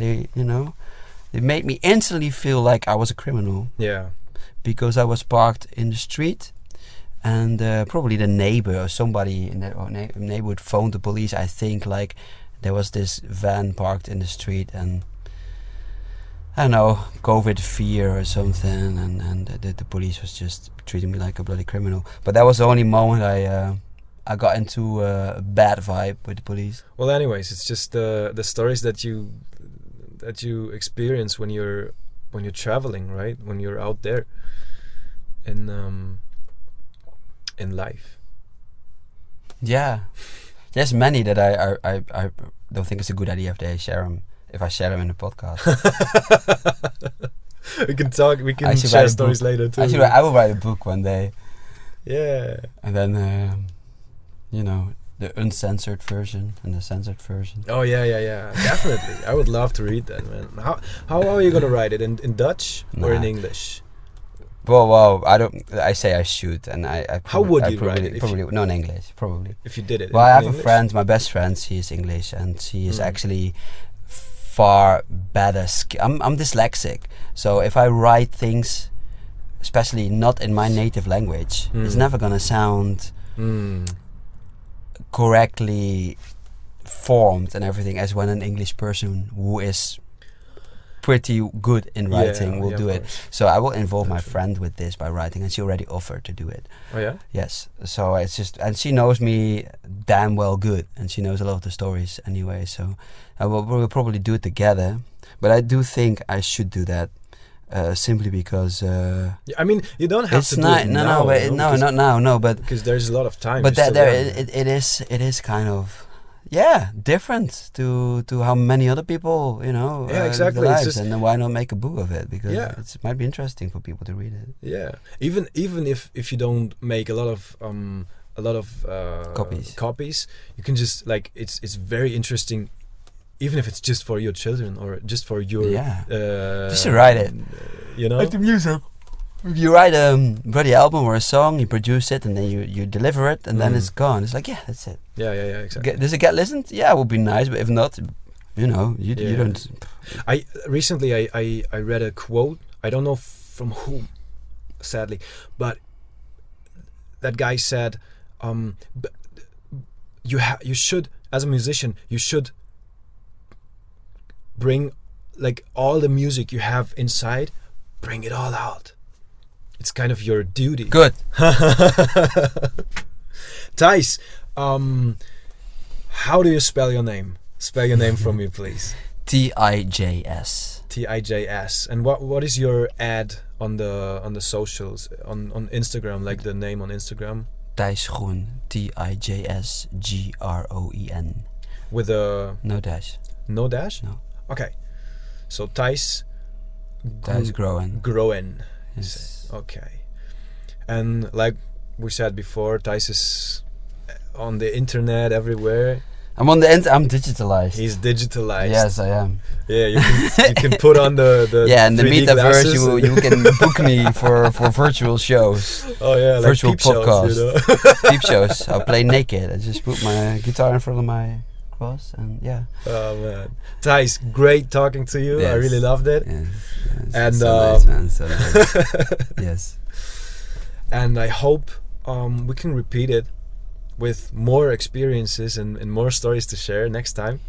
They, you know, they made me instantly feel like I was a criminal Yeah. because I was parked in the street, and uh, probably the neighbor or somebody in the or neigh- neighborhood phoned the police. I think like there was this van parked in the street, and I don't know COVID fear or something, and and the, the police was just treating me like a bloody criminal. But that was the only moment I. Uh, I got into uh, a bad vibe with the police. Well, anyways, it's just the the stories that you that you experience when you're when you're traveling, right? When you're out there in um in life. Yeah, there's many that I I, I, I don't think it's a good idea if they share them. If I share them in the podcast, we can talk. We can share stories book. later too. I should. I will write a book one day, yeah. and then um, you know the uncensored version and the censored version. Oh yeah, yeah, yeah. Definitely. I would love to read that, man. How how are you gonna write it in in Dutch or in English? Well, well, I don't. I say I should, and I. I How would I you write probably, it if Probably no in English. Probably. If you did it. Well, I have a friend. My best friend. She is English, and she is Mm. actually far better. Sk- I'm I'm dyslexic, so if I write things, especially not in my native language, it's Mm. never gonna sound Mm. Correctly formed and everything as when an English person who is pretty good in Yeah, writing will yeah, do it. course. So I will involve my Naturally. friend with this by writing, and she already offered to do it. Oh yeah. Yes. So it's just, and she knows me damn well good, and she knows a lot of the stories anyway. So uh, I will, we'll probably do it together. But I do think I should do that, uh, simply because uh, Yeah, I mean, you don't have it's to do not. it No, now, no, but you know, no, not now. No, but because there's a lot of time. but that there it, it, is it is kind of yeah different to to how many other people you know Yeah, uh, exactly, lives, and then why not make a book of it because Yeah. it might be interesting for people to read it Yeah, even even if if you don't make a lot of um a lot of uh, Copies. copies, you can just like it's it's very interesting, even if it's just for your children or just for your Yeah. Uh, Just to write it. You know. like the music you write a um, bloody album or a song you produce it and then you you deliver it and then Mm. it's gone it's like yeah that's it Yeah, yeah, yeah, exactly. get, does it get listened yeah it would be nice but if not you know you, you don't I recently I, I I read a quote. I don't know from whom, sadly, but that guy said, um, b- "You ha- you should as a musician you should bring like all the music you have inside, bring it all out. It's kind of your duty." good Thijs, um, how do you spell your name? Spell your name for me, please. T-I-J-S T I J S. And what what is your ad on the on the socials on on Instagram? Like the name on Instagram Thijs Groen T-I-J-S-G-R-O-E-N with a no dash no dash. No. Okay. So Thijs Thijs Groen Groen. yes. Okay. And like we said before, Thijs is on the internet everywhere. I'm on the end. I'm digitalized. He's digitalized. yes, I am. Yeah, you can, you can put on the, the yeah, in the 3D metaverse, you and- you can book me for for virtual shows, oh yeah, like virtual peep shows, you know? shows. I'll play naked. I just put my guitar in front of my cross, and yeah. oh man, Thijs, great talking to you. I really loved it. yes, And, so uh, nice, man. So nice. yes. and I hope um, we can repeat it with more experiences and, and more stories to share next time.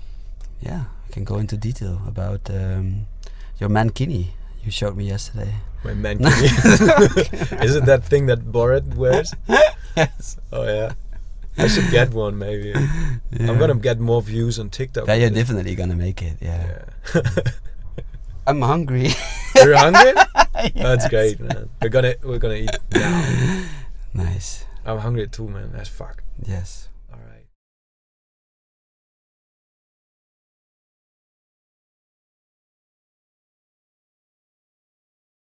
Yeah, I can go into detail about um, your mankini you showed me yesterday. My mankini. Is it that thing that Borat wears? yes. Oh yeah. I should get one maybe. I'm gonna get more views on TikTok. Yeah, you're it. definitely gonna make it. Yeah. Yeah. I'm hungry. You're hungry? That's great, man. We're gonna we're gonna eat now. nice. I'm hungry too, man. That's fuck. Yes.